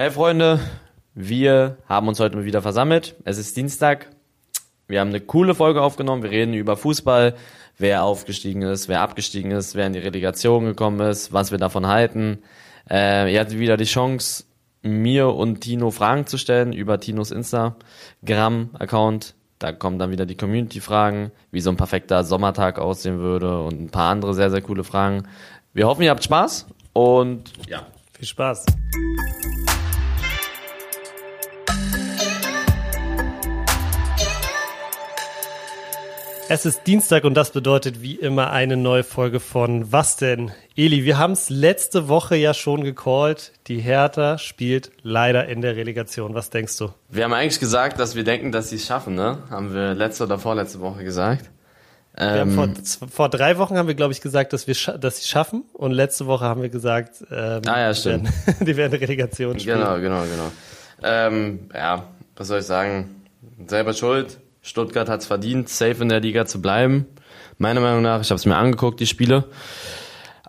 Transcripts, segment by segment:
Hey Freunde, wir haben uns heute mal wieder versammelt. Es ist Dienstag. Wir haben eine coole Folge aufgenommen. Wir reden über Fußball, wer aufgestiegen ist, wer abgestiegen ist, wer in die Relegation gekommen ist, was wir davon halten. Äh, ihr hattet wieder die Chance, mir und Tino Fragen zu stellen über Tinos Instagram-Account. Da kommen dann wieder die Community-Fragen, wie so ein perfekter Sommertag aussehen würde und ein paar andere sehr, sehr coole Fragen. Wir hoffen, ihr habt Spaß und ja. Viel Spaß. Es ist Dienstag und das bedeutet wie immer eine neue Folge von Was denn? Eli, wir haben es letzte Woche ja schon gecallt. Die Hertha spielt leider in der Relegation. Was denkst du? Wir haben eigentlich gesagt, dass wir denken, dass sie es schaffen, ne? Haben wir letzte oder vorletzte Woche gesagt. Ähm, vor, vor, drei Wochen haben wir, glaube ich, gesagt, dass wir dass sie schaffen und letzte Woche haben wir gesagt, ähm, ah, ja, stimmt. Die, werden, die werden Relegation spielen. Genau, genau, genau. Ähm, ja, was soll ich sagen? Selber schuld Stuttgart hat es verdient, safe in der Liga zu bleiben. Meiner Meinung nach, ich habe es mir angeguckt, die Spiele.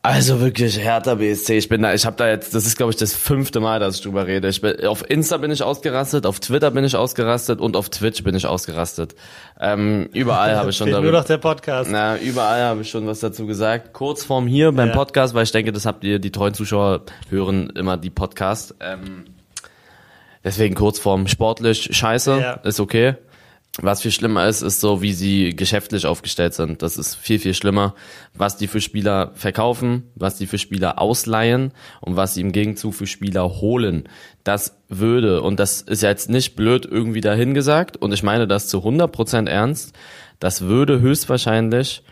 Also wirklich Hertha BSC. Ich bin da, ich habe da jetzt, das ist glaube ich das fünfte Mal, dass ich drüber rede. Ich bin, auf Insta bin ich ausgerastet, auf Twitter bin ich ausgerastet und auf Twitch bin ich ausgerastet. Ähm, überall habe ich schon darüber, nur noch der Podcast. Na, überall habe ich schon was dazu gesagt. Kurz vorm hier beim ja. Podcast, weil ich denke, das habt ihr, die treuen Zuschauer hören immer die Podcast. Ähm, deswegen kurz vorm sportlich Scheiße, ja. ist okay. Was viel schlimmer ist, ist so, wie sie geschäftlich aufgestellt sind. Das ist viel, viel schlimmer, was die für Spieler verkaufen, was die für Spieler ausleihen und was sie im Gegenzug für Spieler holen. Das würde, und das ist jetzt nicht blöd irgendwie dahingesagt, und ich meine das zu 100% ernst, das würde höchstwahrscheinlich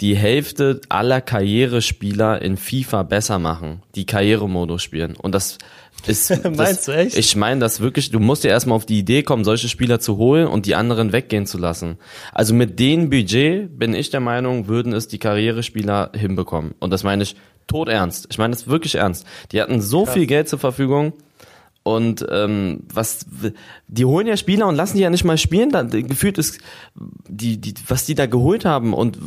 die Hälfte aller Karrierespieler in FIFA besser machen, die Karrieremodus spielen. Und das ist. Meinst das, du echt? Ich meine das wirklich, du musst ja erstmal auf die Idee kommen, solche Spieler zu holen und die anderen weggehen zu lassen. Also mit dem Budget bin ich der Meinung, würden es die Karrierespieler hinbekommen. Und das meine ich tot ernst. Ich meine das wirklich ernst. Die hatten so Krass. viel Geld zur Verfügung. Und ähm, was die holen ja Spieler und lassen die ja nicht mal spielen. Da, gefühlt ist die, die, was die da geholt haben und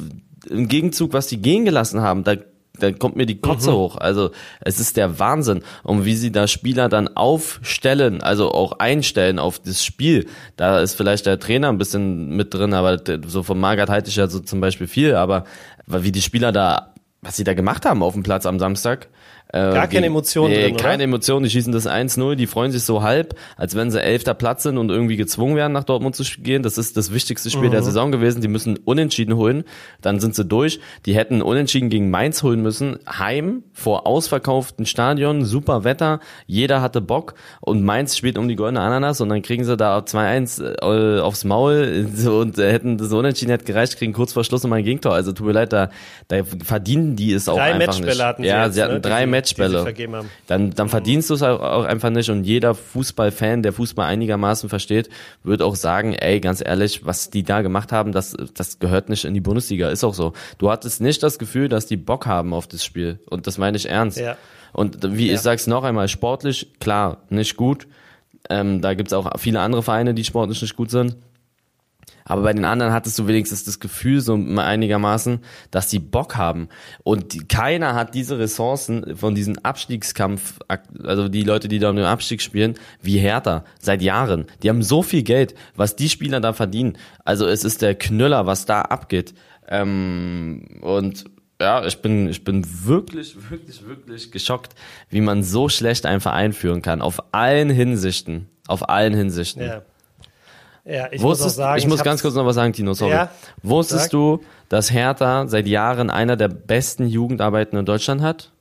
im Gegenzug, was die gehen gelassen haben, da da kommt mir die Kotze mhm. hoch. Also es ist der Wahnsinn. Und wie sie da Spieler dann aufstellen, also auch einstellen auf das Spiel. Da ist vielleicht der Trainer ein bisschen mit drin, aber so von Margaret halte ich ja so zum Beispiel viel, aber wie die Spieler da, was sie da gemacht haben auf dem Platz am Samstag, äh, Gar keine Emotionen nee, drin, Keine Emotionen, die schießen das 1-0, die freuen sich so halb, als wenn sie elfter Platz sind und irgendwie gezwungen werden, nach Dortmund zu gehen. Das ist das wichtigste Spiel mhm. der Saison gewesen. Die müssen unentschieden holen, dann sind sie durch. Die hätten unentschieden gegen Mainz holen müssen, heim, vor ausverkauften Stadion, super Wetter, jeder hatte Bock und Mainz spielt um die goldene Ananas und dann kriegen sie da 2-1 äh, aufs Maul und hätten das unentschieden hätte gereicht, kriegen kurz vor Schluss nochmal ein Gegentor. Also tut mir leid, da, da verdienen die es auch drei einfach nicht. Hatten sie ja, jetzt, sie hatten ne? drei Match Matchbälle. Dann, dann verdienst du es auch einfach nicht und jeder Fußballfan, der Fußball einigermaßen versteht, wird auch sagen, ey, ganz ehrlich, was die da gemacht haben, das, das gehört nicht in die Bundesliga. Ist auch so. Du hattest nicht das Gefühl, dass die Bock haben auf das Spiel. Und das meine ich ernst. Ja. Und wie ja. ich sag's noch einmal, sportlich, klar, nicht gut. Ähm, da gibt's auch viele andere Vereine, die sportlich nicht gut sind. Aber bei den anderen hattest du wenigstens das Gefühl, so einigermaßen, dass die Bock haben. Und keiner hat diese Ressourcen von diesem Abstiegskampf, also die Leute, die da um den Abstieg spielen, wie Hertha, seit Jahren. Die haben so viel Geld, was die Spieler da verdienen. Also es ist der Knüller, was da abgeht. Ähm, und ja, ich bin, ich bin wirklich, wirklich, wirklich geschockt, wie man so schlecht einen Verein führen kann. Auf allen Hinsichten. Auf allen Hinsichten. Ja. Ja, ich Wusstest, muss sagen, ich muss ganz kurz noch was sagen, Tino, sorry. Ja, Wusstest sag. du, dass Hertha seit Jahren einer der besten Jugendarbeiten in Deutschland hat?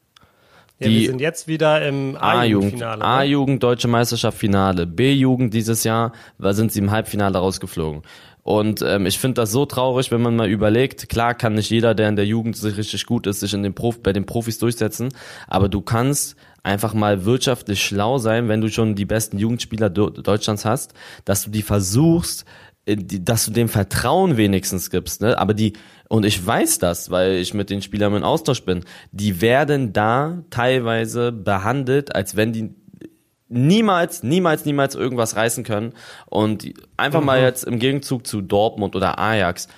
Ja, die wir sind jetzt wieder im A-Jugend-Finale. A-Jugend, Deutsche Meisterschaft Finale. B-Jugend dieses Jahr, da sind sie im Halbfinale rausgeflogen. Und ähm, ich finde das so traurig, wenn man mal überlegt, klar kann nicht jeder, der in der Jugend sich richtig gut ist, sich in den Prof bei den Profis durchsetzen, aber du kannst einfach mal wirtschaftlich schlau sein, wenn du schon die besten Jugendspieler Deutschlands hast, dass du die versuchst, äh, dass du dem Vertrauen wenigstens gibst, ne? Aber die, und ich weiß das, weil ich mit den Spielern im Austausch bin, die werden da teilweise behandelt, als wenn die niemals, niemals, niemals irgendwas reißen können. Und einfach mhm. mal jetzt im Gegenzug zu Dortmund oder Ajax.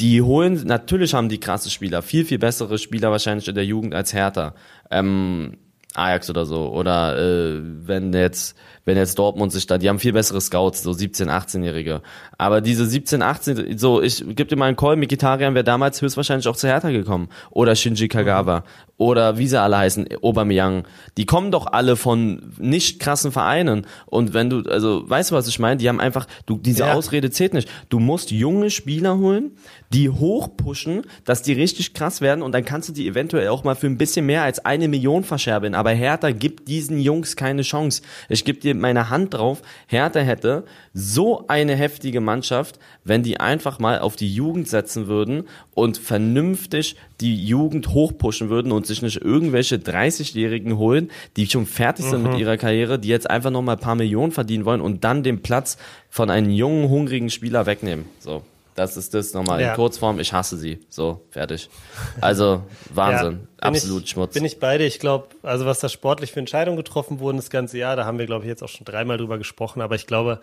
Die holen, natürlich haben die krasse Spieler, viel, viel bessere Spieler wahrscheinlich in der Jugend als Hertha. Ähm, Ajax oder so. Oder äh, wenn jetzt, wenn jetzt Dortmund sich da, die haben viel bessere Scouts, so 17, 18-Jährige. Aber diese 17, 18, so, ich gebe dir mal einen Call, Mikitarian wäre damals höchstwahrscheinlich auch zu Hertha gekommen. Oder Shinji Kagawa. Mhm. Oder wie sie alle heißen, Aubameyang. Die kommen doch alle von nicht krassen Vereinen. Und wenn du, also, weißt du, was ich meine? Die haben einfach, du, diese ja. Ausrede zählt nicht. Du musst junge Spieler holen, die hochpushen, dass die richtig krass werden und dann kannst du die eventuell auch mal für ein bisschen mehr als eine Million verscherbeln. Aber Hertha gibt diesen Jungs keine Chance. Ich gebe dir meine Hand drauf, Hertha hätte so eine heftige Mannschaft, wenn die einfach mal auf die Jugend setzen würden und vernünftig die Jugend hochpushen würden und sich nicht irgendwelche 30-Jährigen holen, die schon fertig sind mhm. mit ihrer Karriere, die jetzt einfach noch mal ein paar Millionen verdienen wollen und dann den Platz von einem jungen, hungrigen Spieler wegnehmen. So. Das ist das nochmal ja. in Kurzform. Ich hasse sie. So, fertig. Also, Wahnsinn. Ja, Absolut ich, Schmutz. Bin ich beide. Ich glaube, also was da sportlich für Entscheidungen getroffen wurden das ganze Jahr, da haben wir, glaube ich, jetzt auch schon dreimal drüber gesprochen. Aber ich glaube,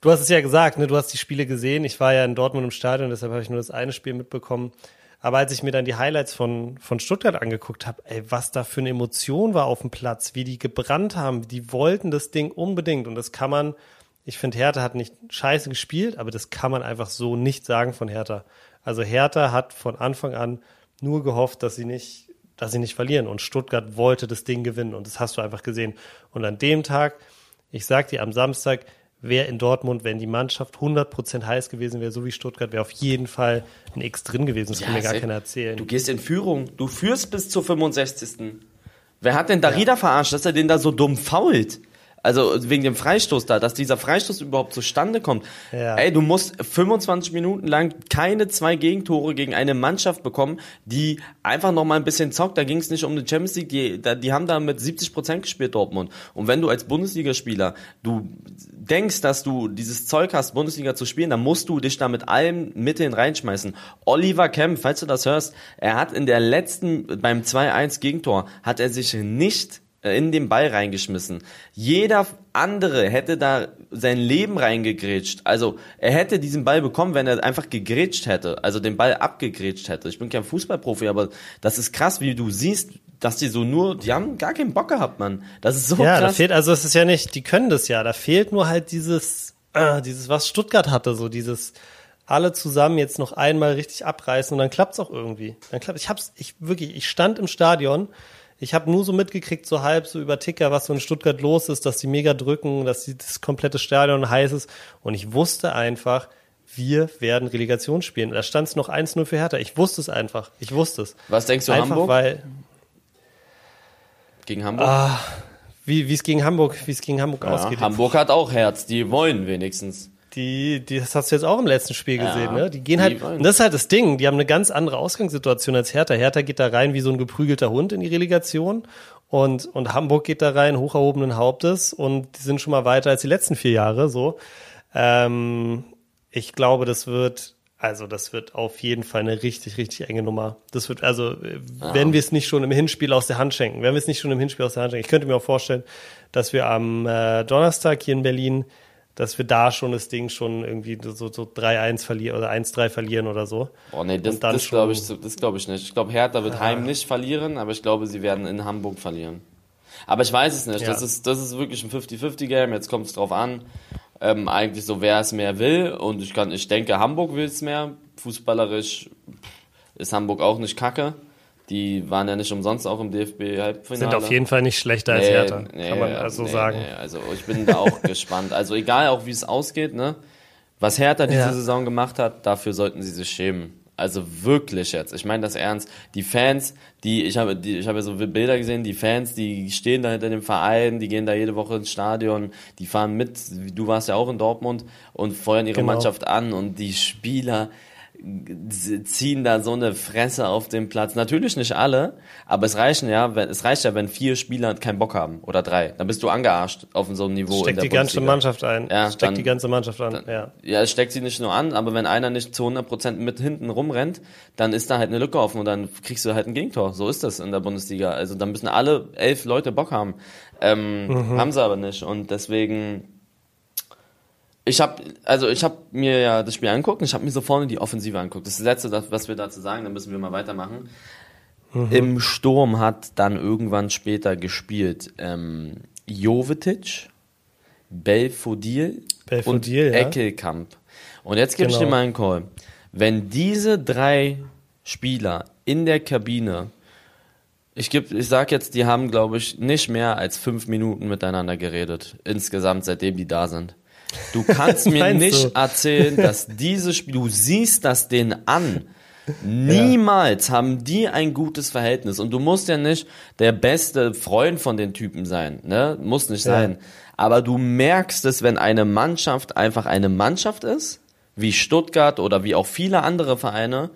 du hast es ja gesagt, ne? du hast die Spiele gesehen. Ich war ja in Dortmund im Stadion, deshalb habe ich nur das eine Spiel mitbekommen. Aber als ich mir dann die Highlights von, von Stuttgart angeguckt habe, ey, was da für eine Emotion war auf dem Platz, wie die gebrannt haben, die wollten das Ding unbedingt. Und das kann man ich finde, Hertha hat nicht scheiße gespielt, aber das kann man einfach so nicht sagen von Hertha. Also Hertha hat von Anfang an nur gehofft, dass sie nicht, dass sie nicht verlieren. Und Stuttgart wollte das Ding gewinnen. Und das hast du einfach gesehen. Und an dem Tag, ich sag dir, am Samstag, wäre in Dortmund, wenn die Mannschaft 100% heiß gewesen wäre, so wie Stuttgart, wäre auf jeden Fall ein X drin gewesen. Das ja, kann mir gar keiner erzählen. Du gehst in Führung. Du führst bis zur 65. Wer hat denn Darida ja. verarscht, dass er den da so dumm fault? Also wegen dem Freistoß da, dass dieser Freistoß überhaupt zustande kommt. Ja. Ey, du musst 25 Minuten lang keine zwei Gegentore gegen eine Mannschaft bekommen, die einfach noch mal ein bisschen zockt. Da ging es nicht um die Champions League, die, die haben da mit 70 Prozent gespielt, Dortmund. Und wenn du als Bundesligaspieler, du denkst, dass du dieses Zeug hast, Bundesliga zu spielen, dann musst du dich da mit allen Mitteln reinschmeißen. Oliver Kemp, falls du das hörst, er hat in der letzten, beim 2-1 Gegentor, hat er sich nicht in den Ball reingeschmissen. Jeder andere hätte da sein Leben reingegrätscht. Also er hätte diesen Ball bekommen, wenn er einfach gegrätscht hätte, also den Ball abgegrätscht hätte. Ich bin kein Fußballprofi, aber das ist krass, wie du siehst, dass die so nur, die haben gar keinen Bock gehabt, Mann. Das ist so ja, krass. Ja, da fehlt, also es ist ja nicht, die können das ja, da fehlt nur halt dieses, äh, dieses, was Stuttgart hatte, so dieses, alle zusammen jetzt noch einmal richtig abreißen und dann klappt's auch irgendwie. Dann klappt, ich hab's, ich wirklich, ich stand im Stadion ich habe nur so mitgekriegt, so halb so über Ticker, was so in Stuttgart los ist, dass die mega drücken, dass die, das komplette Stadion heiß ist. Und ich wusste einfach, wir werden Relegation spielen. Da stand es noch 1-0 für Hertha. Ich wusste es einfach. Ich wusste es. Was denkst du, einfach, Hamburg? Weil, gegen Hamburg? Ah, wie es gegen Hamburg, wie es gegen Hamburg ja, ausgeht. Hamburg hat auch Herz, die wollen wenigstens. Die, die, das hast du jetzt auch im letzten Spiel gesehen, ja, ne? Die gehen halt, und das ist halt das Ding, die haben eine ganz andere Ausgangssituation als Hertha. Hertha geht da rein wie so ein geprügelter Hund in die Relegation und, und Hamburg geht da rein hoch erhobenen Hauptes und die sind schon mal weiter als die letzten vier Jahre, so. Ähm, ich glaube, das wird, also das wird auf jeden Fall eine richtig, richtig enge Nummer. Das wird, also, ja. wenn wir es nicht schon im Hinspiel aus der Hand schenken, wenn wir es nicht schon im Hinspiel aus der Hand schenken. Ich könnte mir auch vorstellen, dass wir am äh, Donnerstag hier in Berlin dass wir da schon das Ding schon irgendwie so, so 3-1 verlieren oder 1-3 verlieren oder so. Oh nee, das, das glaube ich, das glaube ich nicht. Ich glaube, Hertha wird ah. heim nicht verlieren, aber ich glaube, sie werden in Hamburg verlieren. Aber ich weiß es nicht. Ja. Das, ist, das ist wirklich ein 50-50-Game. Jetzt kommt es drauf an. Ähm, eigentlich so, wer es mehr will. Und ich kann, ich denke, Hamburg will es mehr. Fußballerisch ist Hamburg auch nicht kacke. Die waren ja nicht umsonst auch im DFB-Halbfinale. Sind auf jeden Fall nicht schlechter als Hertha, nee, kann man also nee, sagen. Nee, also ich bin da auch gespannt. Also egal auch wie es ausgeht, ne? Was Hertha diese ja. Saison gemacht hat, dafür sollten sie sich schämen. Also wirklich jetzt. Ich meine das ernst. Die Fans, die ich habe, die, ich habe ja so Bilder gesehen. Die Fans, die stehen da hinter dem Verein, die gehen da jede Woche ins Stadion, die fahren mit. Du warst ja auch in Dortmund und feuern ihre genau. Mannschaft an und die Spieler ziehen da so eine Fresse auf den Platz. Natürlich nicht alle, aber es reichen ja, wenn, es reicht ja, wenn vier Spieler keinen Bock haben oder drei. Dann bist du angearscht auf so einem Niveau. Steckt die ganze Mannschaft ein. Ja, steckt dann, die ganze Mannschaft an. Dann, ja. ja, es steckt sie nicht nur an, aber wenn einer nicht zu 100 Prozent mit hinten rumrennt, dann ist da halt eine Lücke offen und dann kriegst du halt ein Gegentor. So ist das in der Bundesliga. Also dann müssen alle elf Leute Bock haben. Ähm, mhm. Haben sie aber nicht und deswegen ich habe also ich habe mir ja das Spiel angeguckt und ich habe mir so vorne die Offensive angeguckt. Das ist das letzte, was wir dazu sagen, dann müssen wir mal weitermachen. Mhm. Im Sturm hat dann irgendwann später gespielt ähm, Jovetic, Belfodil, Belfodil und ja. Eckelkamp. Und jetzt gebe genau. ich dir mal einen Call. Wenn diese drei Spieler in der Kabine, ich, geb, ich sag jetzt, die haben, glaube ich, nicht mehr als fünf Minuten miteinander geredet. Insgesamt, seitdem die da sind. Du kannst mir nicht du? erzählen, dass diese Spiele, du siehst das denen an. Niemals ja. haben die ein gutes Verhältnis. Und du musst ja nicht der beste Freund von den Typen sein, ne? Muss nicht ja. sein. Aber du merkst es, wenn eine Mannschaft einfach eine Mannschaft ist, wie Stuttgart oder wie auch viele andere Vereine,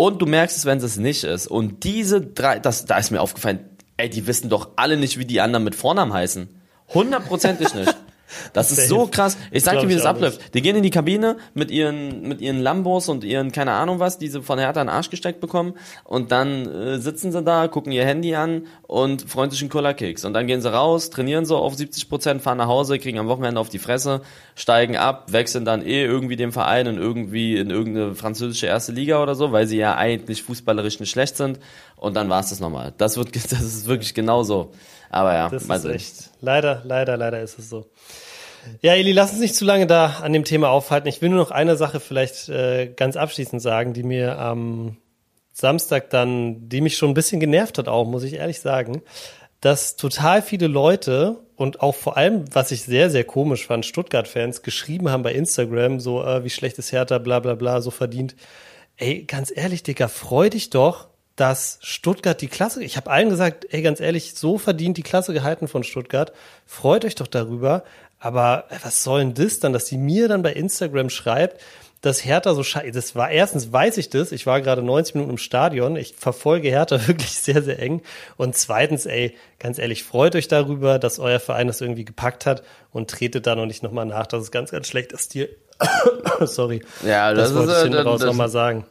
und du merkst es, wenn es nicht ist. Und diese drei, das, da ist mir aufgefallen, ey, die wissen doch alle nicht, wie die anderen mit Vornamen heißen. Hundertprozentig nicht. Das ist so krass. Ich sag dir, wie das abläuft. Die gehen in die Kabine mit ihren, mit ihren Lambos und ihren, keine Ahnung was, die sie von Hertha in den Arsch gesteckt bekommen. Und dann äh, sitzen sie da, gucken ihr Handy an und freuen sich einen Cola-Keks. Und dann gehen sie raus, trainieren so auf 70 Prozent, fahren nach Hause, kriegen am Wochenende auf die Fresse, steigen ab, wechseln dann eh irgendwie den Verein in irgendwie in irgendeine französische erste Liga oder so, weil sie ja eigentlich fußballerisch nicht schlecht sind. Und dann war's das nochmal. Das wird, das ist wirklich genau so. Aber ja, das ist echt. Leider, leider, leider ist es so. Ja, Eli, lass uns nicht zu lange da an dem Thema aufhalten. Ich will nur noch eine Sache vielleicht äh, ganz abschließend sagen, die mir am Samstag dann, die mich schon ein bisschen genervt hat auch, muss ich ehrlich sagen, dass total viele Leute und auch vor allem, was ich sehr, sehr komisch fand, Stuttgart-Fans geschrieben haben bei Instagram, so, äh, wie schlecht ist Hertha, bla bla bla, so verdient. Ey, ganz ehrlich, Digga, freu dich doch, dass Stuttgart die Klasse, ich habe allen gesagt, ey, ganz ehrlich, so verdient die Klasse gehalten von Stuttgart. Freut euch doch darüber. Aber äh, was soll denn das dann, dass die mir dann bei Instagram schreibt, dass Hertha so scheiße, das war, erstens weiß ich das, ich war gerade 90 Minuten im Stadion, ich verfolge Hertha wirklich sehr, sehr eng. Und zweitens, ey, ganz ehrlich, freut euch darüber, dass euer Verein das irgendwie gepackt hat und tretet da noch nicht nochmal nach, dass es ganz, ganz schlecht ist dir. Sorry. Ja, das, das wollte ist, ich hinten raus nochmal sagen.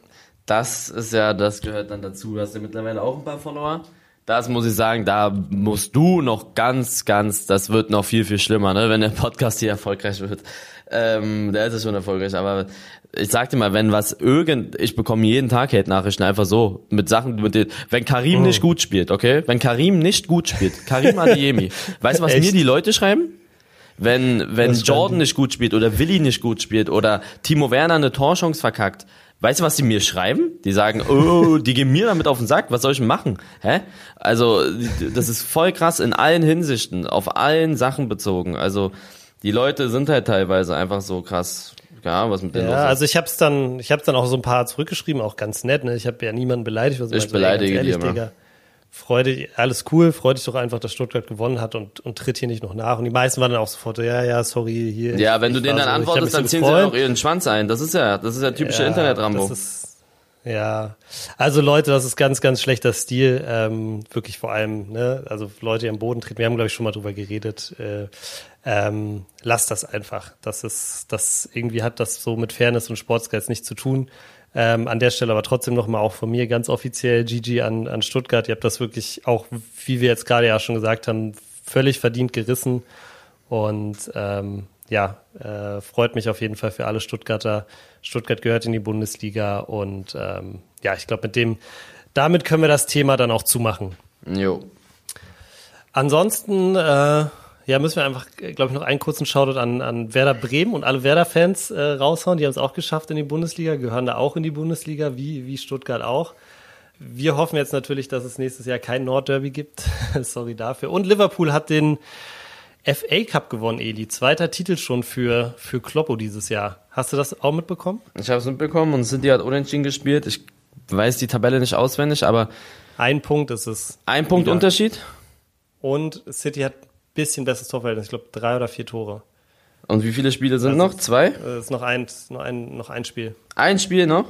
Das ist ja, das gehört dann dazu. Du hast ja mittlerweile auch ein paar Follower. Das muss ich sagen, da musst du noch ganz, ganz, das wird noch viel, viel schlimmer, ne, wenn der Podcast hier erfolgreich wird. Ähm, der ist ja schon erfolgreich, aber ich sag dir mal, wenn was irgend, ich bekomme jeden Tag Hate-Nachrichten einfach so, mit Sachen, mit den, wenn Karim oh. nicht gut spielt, okay? Wenn Karim nicht gut spielt, Karim Adiemi, weißt du, was Echt? mir die Leute schreiben? Wenn, wenn Jordan nicht gut spielt oder Willi nicht gut spielt oder Timo Werner eine Torchance verkackt, Weißt du, was die mir schreiben? Die sagen, oh, die gehen mir damit auf den Sack, was soll ich denn machen? Hä? Also, das ist voll krass in allen Hinsichten, auf allen Sachen bezogen. Also, die Leute sind halt teilweise einfach so krass. Ja, was mit denen ja, also ich hab's dann, ich hab's dann auch so ein paar zurückgeschrieben, auch ganz nett, ne? Ich habe ja niemanden beleidigt. Was ich beleidige ehrlich, die immer. Digga, freu dich, alles cool, freu dich doch einfach, dass Stuttgart gewonnen hat und, und tritt hier nicht noch nach. Und die meisten waren dann auch sofort, ja, ja, sorry, hier. Ja, wenn du denen dann so, antwortest, dann ziehen gefreut. sie auch ihren Schwanz ein. Das ist ja, das ist ja typische ja, Internet-Rambo. Ja, also Leute, das ist ganz, ganz schlechter Stil. Ähm, wirklich vor allem, ne, also Leute, die am Boden treten. Wir haben, glaube ich, schon mal drüber geredet. Äh, ähm, lasst das einfach. Das ist, das irgendwie hat das so mit Fairness und Sportsgeist nichts zu tun. Ähm, an der Stelle aber trotzdem nochmal auch von mir ganz offiziell GG an, an Stuttgart. Ihr habt das wirklich auch, wie wir jetzt gerade ja schon gesagt haben, völlig verdient gerissen. Und ähm, ja, äh, freut mich auf jeden Fall für alle Stuttgarter. Stuttgart gehört in die Bundesliga und ähm, ja, ich glaube, mit dem, damit können wir das Thema dann auch zumachen. Jo. Ansonsten äh, ja, müssen wir einfach, glaube ich, noch einen kurzen Shoutout an, an Werder Bremen und alle Werder-Fans äh, raushauen. Die haben es auch geschafft in die Bundesliga, gehören da auch in die Bundesliga, wie, wie Stuttgart auch. Wir hoffen jetzt natürlich, dass es nächstes Jahr kein Nordderby gibt. Sorry dafür. Und Liverpool hat den FA Cup gewonnen, Eli. Zweiter Titel schon für, für Kloppo dieses Jahr. Hast du das auch mitbekommen? Ich habe es mitbekommen und City hat unentschieden gespielt. Ich weiß die Tabelle nicht auswendig, aber. Ein Punkt ist es. Ein Punkt wieder. Unterschied? Und City hat bisschen besseres Torverhältnis. Ich glaube, drei oder vier Tore. Und wie viele Spiele sind also, noch? Zwei? Es äh, ist noch ein, noch, ein, noch ein Spiel. Ein Spiel noch?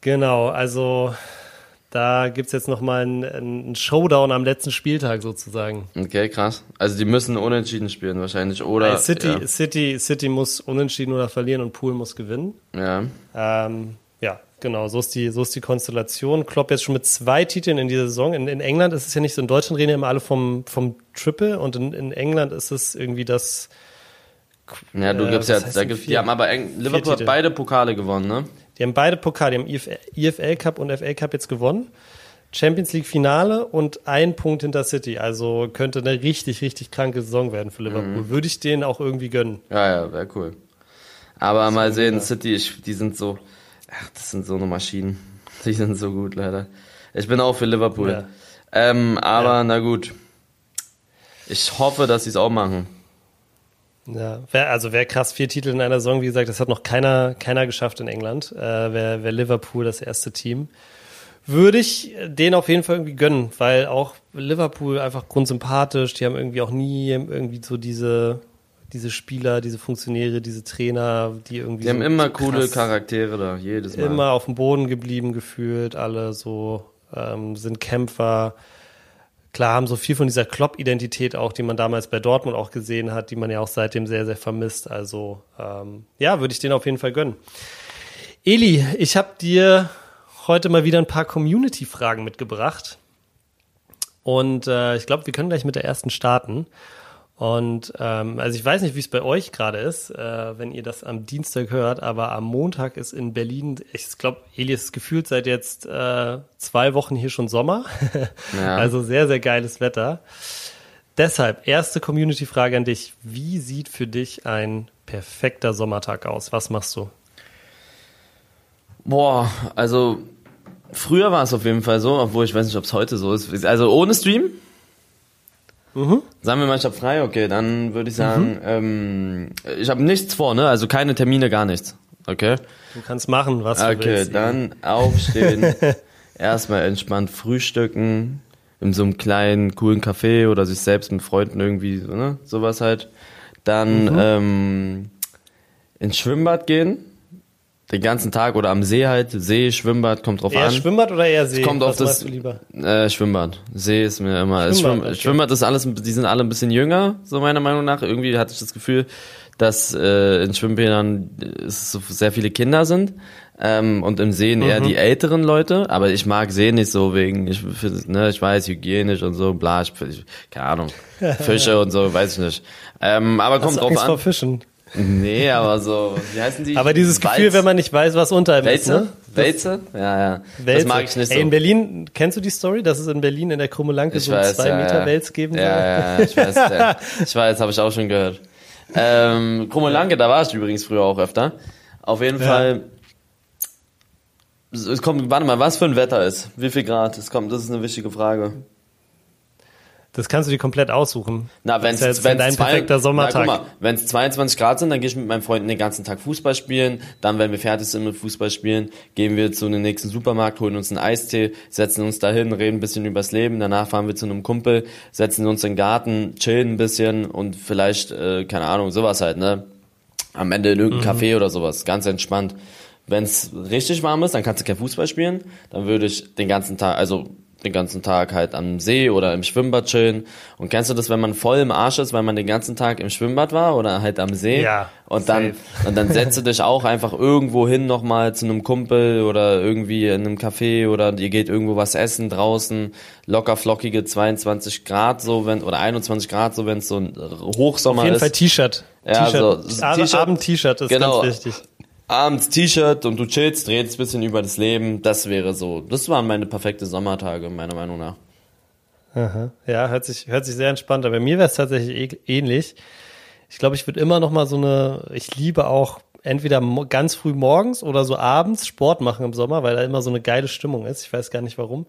Genau, also da gibt es jetzt nochmal einen, einen Showdown am letzten Spieltag sozusagen. Okay, krass. Also die müssen unentschieden spielen wahrscheinlich, oder? City, ja. City, City muss unentschieden oder verlieren und Pool muss gewinnen. Ja. Ähm, ja, Genau, so ist die, so ist die Konstellation. Klopp jetzt schon mit zwei Titeln in dieser Saison. In, in England ist es ja nicht so, in Deutschland reden ja immer alle vom, vom Triple und in, in England ist es irgendwie das. Ja, du äh, gibst ja, da gibt, die haben aber Eng Liverpool hat beide Pokale gewonnen, ne? Die haben beide Pokale, die haben IFL, IFL Cup und FA Cup jetzt gewonnen. Champions League Finale und ein Punkt hinter City. Also könnte eine richtig, richtig kranke Saison werden für Liverpool. Mhm. Würde ich denen auch irgendwie gönnen. Ja, ja, wäre cool. Aber mal sehen, City, ich, die sind so, ach, das sind so eine Maschinen. Die sind so gut, leider. Ich bin auch für Liverpool. Ja. Ähm, aber ja. na gut. Ich hoffe, dass sie es auch machen. Ja, wär, also wäre krass, vier Titel in einer Saison, wie gesagt, das hat noch keiner, keiner geschafft in England. Äh, Wäre wär Liverpool das erste Team. Würde ich den auf jeden Fall irgendwie gönnen, weil auch Liverpool einfach grundsympathisch, die haben irgendwie auch nie irgendwie so diese, diese Spieler, diese Funktionäre, diese Trainer, die irgendwie. Die so haben immer coole Charaktere da, jedes Mal. Immer auf dem Boden geblieben gefühlt, alle so, ähm, sind Kämpfer klar haben so viel von dieser Klopp-Identität auch, die man damals bei Dortmund auch gesehen hat, die man ja auch seitdem sehr, sehr vermisst. Also ähm, ja, würde ich den auf jeden Fall gönnen. Eli, ich habe dir heute mal wieder ein paar Community-Fragen mitgebracht. Und äh, ich glaube, wir können gleich mit der ersten starten. Und ähm, also ich weiß nicht, wie es bei euch gerade ist, äh, wenn ihr das am Dienstag hört, aber am Montag ist in Berlin, ich glaube, Elias ist gefühlt seit jetzt äh, zwei Wochen hier schon Sommer. Ja. also sehr, sehr geiles Wetter. Deshalb, erste Community-Frage an dich. Wie sieht für dich ein perfekter Sommertag aus? Was machst du? Boah, also früher war es auf jeden Fall so, obwohl ich weiß nicht, ob es heute so ist. Also ohne Stream, Mhm. Sagen wir mal, ich habe frei, okay, dann würde ich sagen, mhm. ähm, ich habe nichts vor, ne? Also keine Termine, gar nichts. Okay. Du kannst machen, was okay, du willst. Okay, dann aufstehen, erstmal entspannt frühstücken, in so einem kleinen, coolen Café oder sich selbst mit Freunden irgendwie, ne? Sowas halt. Dann mhm. ähm, ins Schwimmbad gehen den ganzen Tag oder am See halt, See, Schwimmbad, kommt drauf eher an. Schwimmbad oder eher See? Es kommt auf das, äh, Schwimmbad. See ist mir immer, Schwimmbad, Schwimm, okay. Schwimmbad ist alles, die sind alle ein bisschen jünger, so meiner Meinung nach. Irgendwie hatte ich das Gefühl, dass äh, in Schwimmbädern es so sehr viele Kinder sind ähm, und im See mhm. eher die älteren Leute. Aber ich mag See nicht so wegen, ich, ne, ich weiß, hygienisch und so, bla, ich, keine Ahnung, Fische und so, weiß ich nicht. Ähm, aber kommt drauf an. Vor Fischen? Nee, aber so, wie heißen die? Aber dieses Walz? Gefühl, wenn man nicht weiß, was unter ihm ist. Ne? Wälze? Ja, ja. Wälze. Das mag ich nicht so. Ey, in Berlin, kennst du die Story, dass es in Berlin in der Krummelanke so weiß, zwei ja, Meter ja. Wels geben soll? Ja, ja, ich weiß, ja. ich weiß, habe ich auch schon gehört. Ähm, Krummelanke, da war ich übrigens früher auch öfter. Auf jeden ja. Fall, es kommt, warte mal, was für ein Wetter ist? Wie viel Grad? Es kommt, das ist eine wichtige Frage. Das kannst du dir komplett aussuchen. Na, wenn es dein perfekter Sommertag. Na, guck mal, wenn es 22 Grad sind, dann gehe ich mit meinen Freunden den ganzen Tag Fußball spielen. Dann, wenn wir fertig sind mit Fußball spielen, gehen wir zu einem nächsten Supermarkt, holen uns einen Eistee, setzen uns dahin, reden ein bisschen übers Leben. Danach fahren wir zu einem Kumpel, setzen uns in den Garten, chillen ein bisschen und vielleicht, äh, keine Ahnung, sowas halt, ne? Am Ende in irgendeinem mhm. Café oder sowas, ganz entspannt. Wenn es richtig warm ist, dann kannst du kein Fußball spielen. Dann würde ich den ganzen Tag, also den ganzen Tag halt am See oder im Schwimmbad chillen. Und kennst du das, wenn man voll im Arsch ist, weil man den ganzen Tag im Schwimmbad war oder halt am See? Ja. Und dann, und dann setzt du dich auch einfach irgendwo hin nochmal zu einem Kumpel oder irgendwie in einem Café oder ihr geht irgendwo was essen draußen, locker flockige 22 Grad so, wenn, oder 21 Grad so, wenn es so ein Hochsommer ist. Auf jeden ist. Fall T-Shirt. Ja, so, Abend-T-Shirt ist genau. ganz wichtig abends T-Shirt und du chillst, redest ein bisschen über das Leben. Das wäre so. Das waren meine perfekte Sommertage, meiner Meinung nach. Aha. Ja, hört sich, hört sich sehr entspannt an. Bei mir wäre es tatsächlich ähnlich. Ich glaube, ich würde immer noch mal so eine, ich liebe auch entweder ganz früh morgens oder so abends Sport machen im Sommer, weil da immer so eine geile Stimmung ist. Ich weiß gar nicht warum.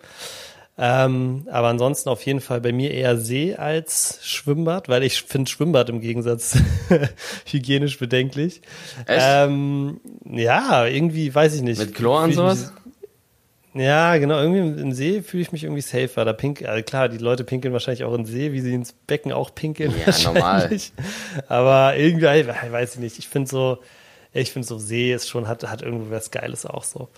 Ähm, aber ansonsten auf jeden Fall bei mir eher See als Schwimmbad, weil ich finde Schwimmbad im Gegensatz hygienisch bedenklich. Echt? Ähm, ja, irgendwie weiß ich nicht. Mit Chlor und sowas? Ja, genau. Irgendwie im See fühle ich mich irgendwie safer. Da pink, also klar, die Leute pinkeln wahrscheinlich auch in See, wie sie ins Becken auch pinkeln. Ja, normal. Aber irgendwie, weiß ich nicht. Ich finde so, ich finde so See ist schon, hat, hat irgendwie was Geiles auch so.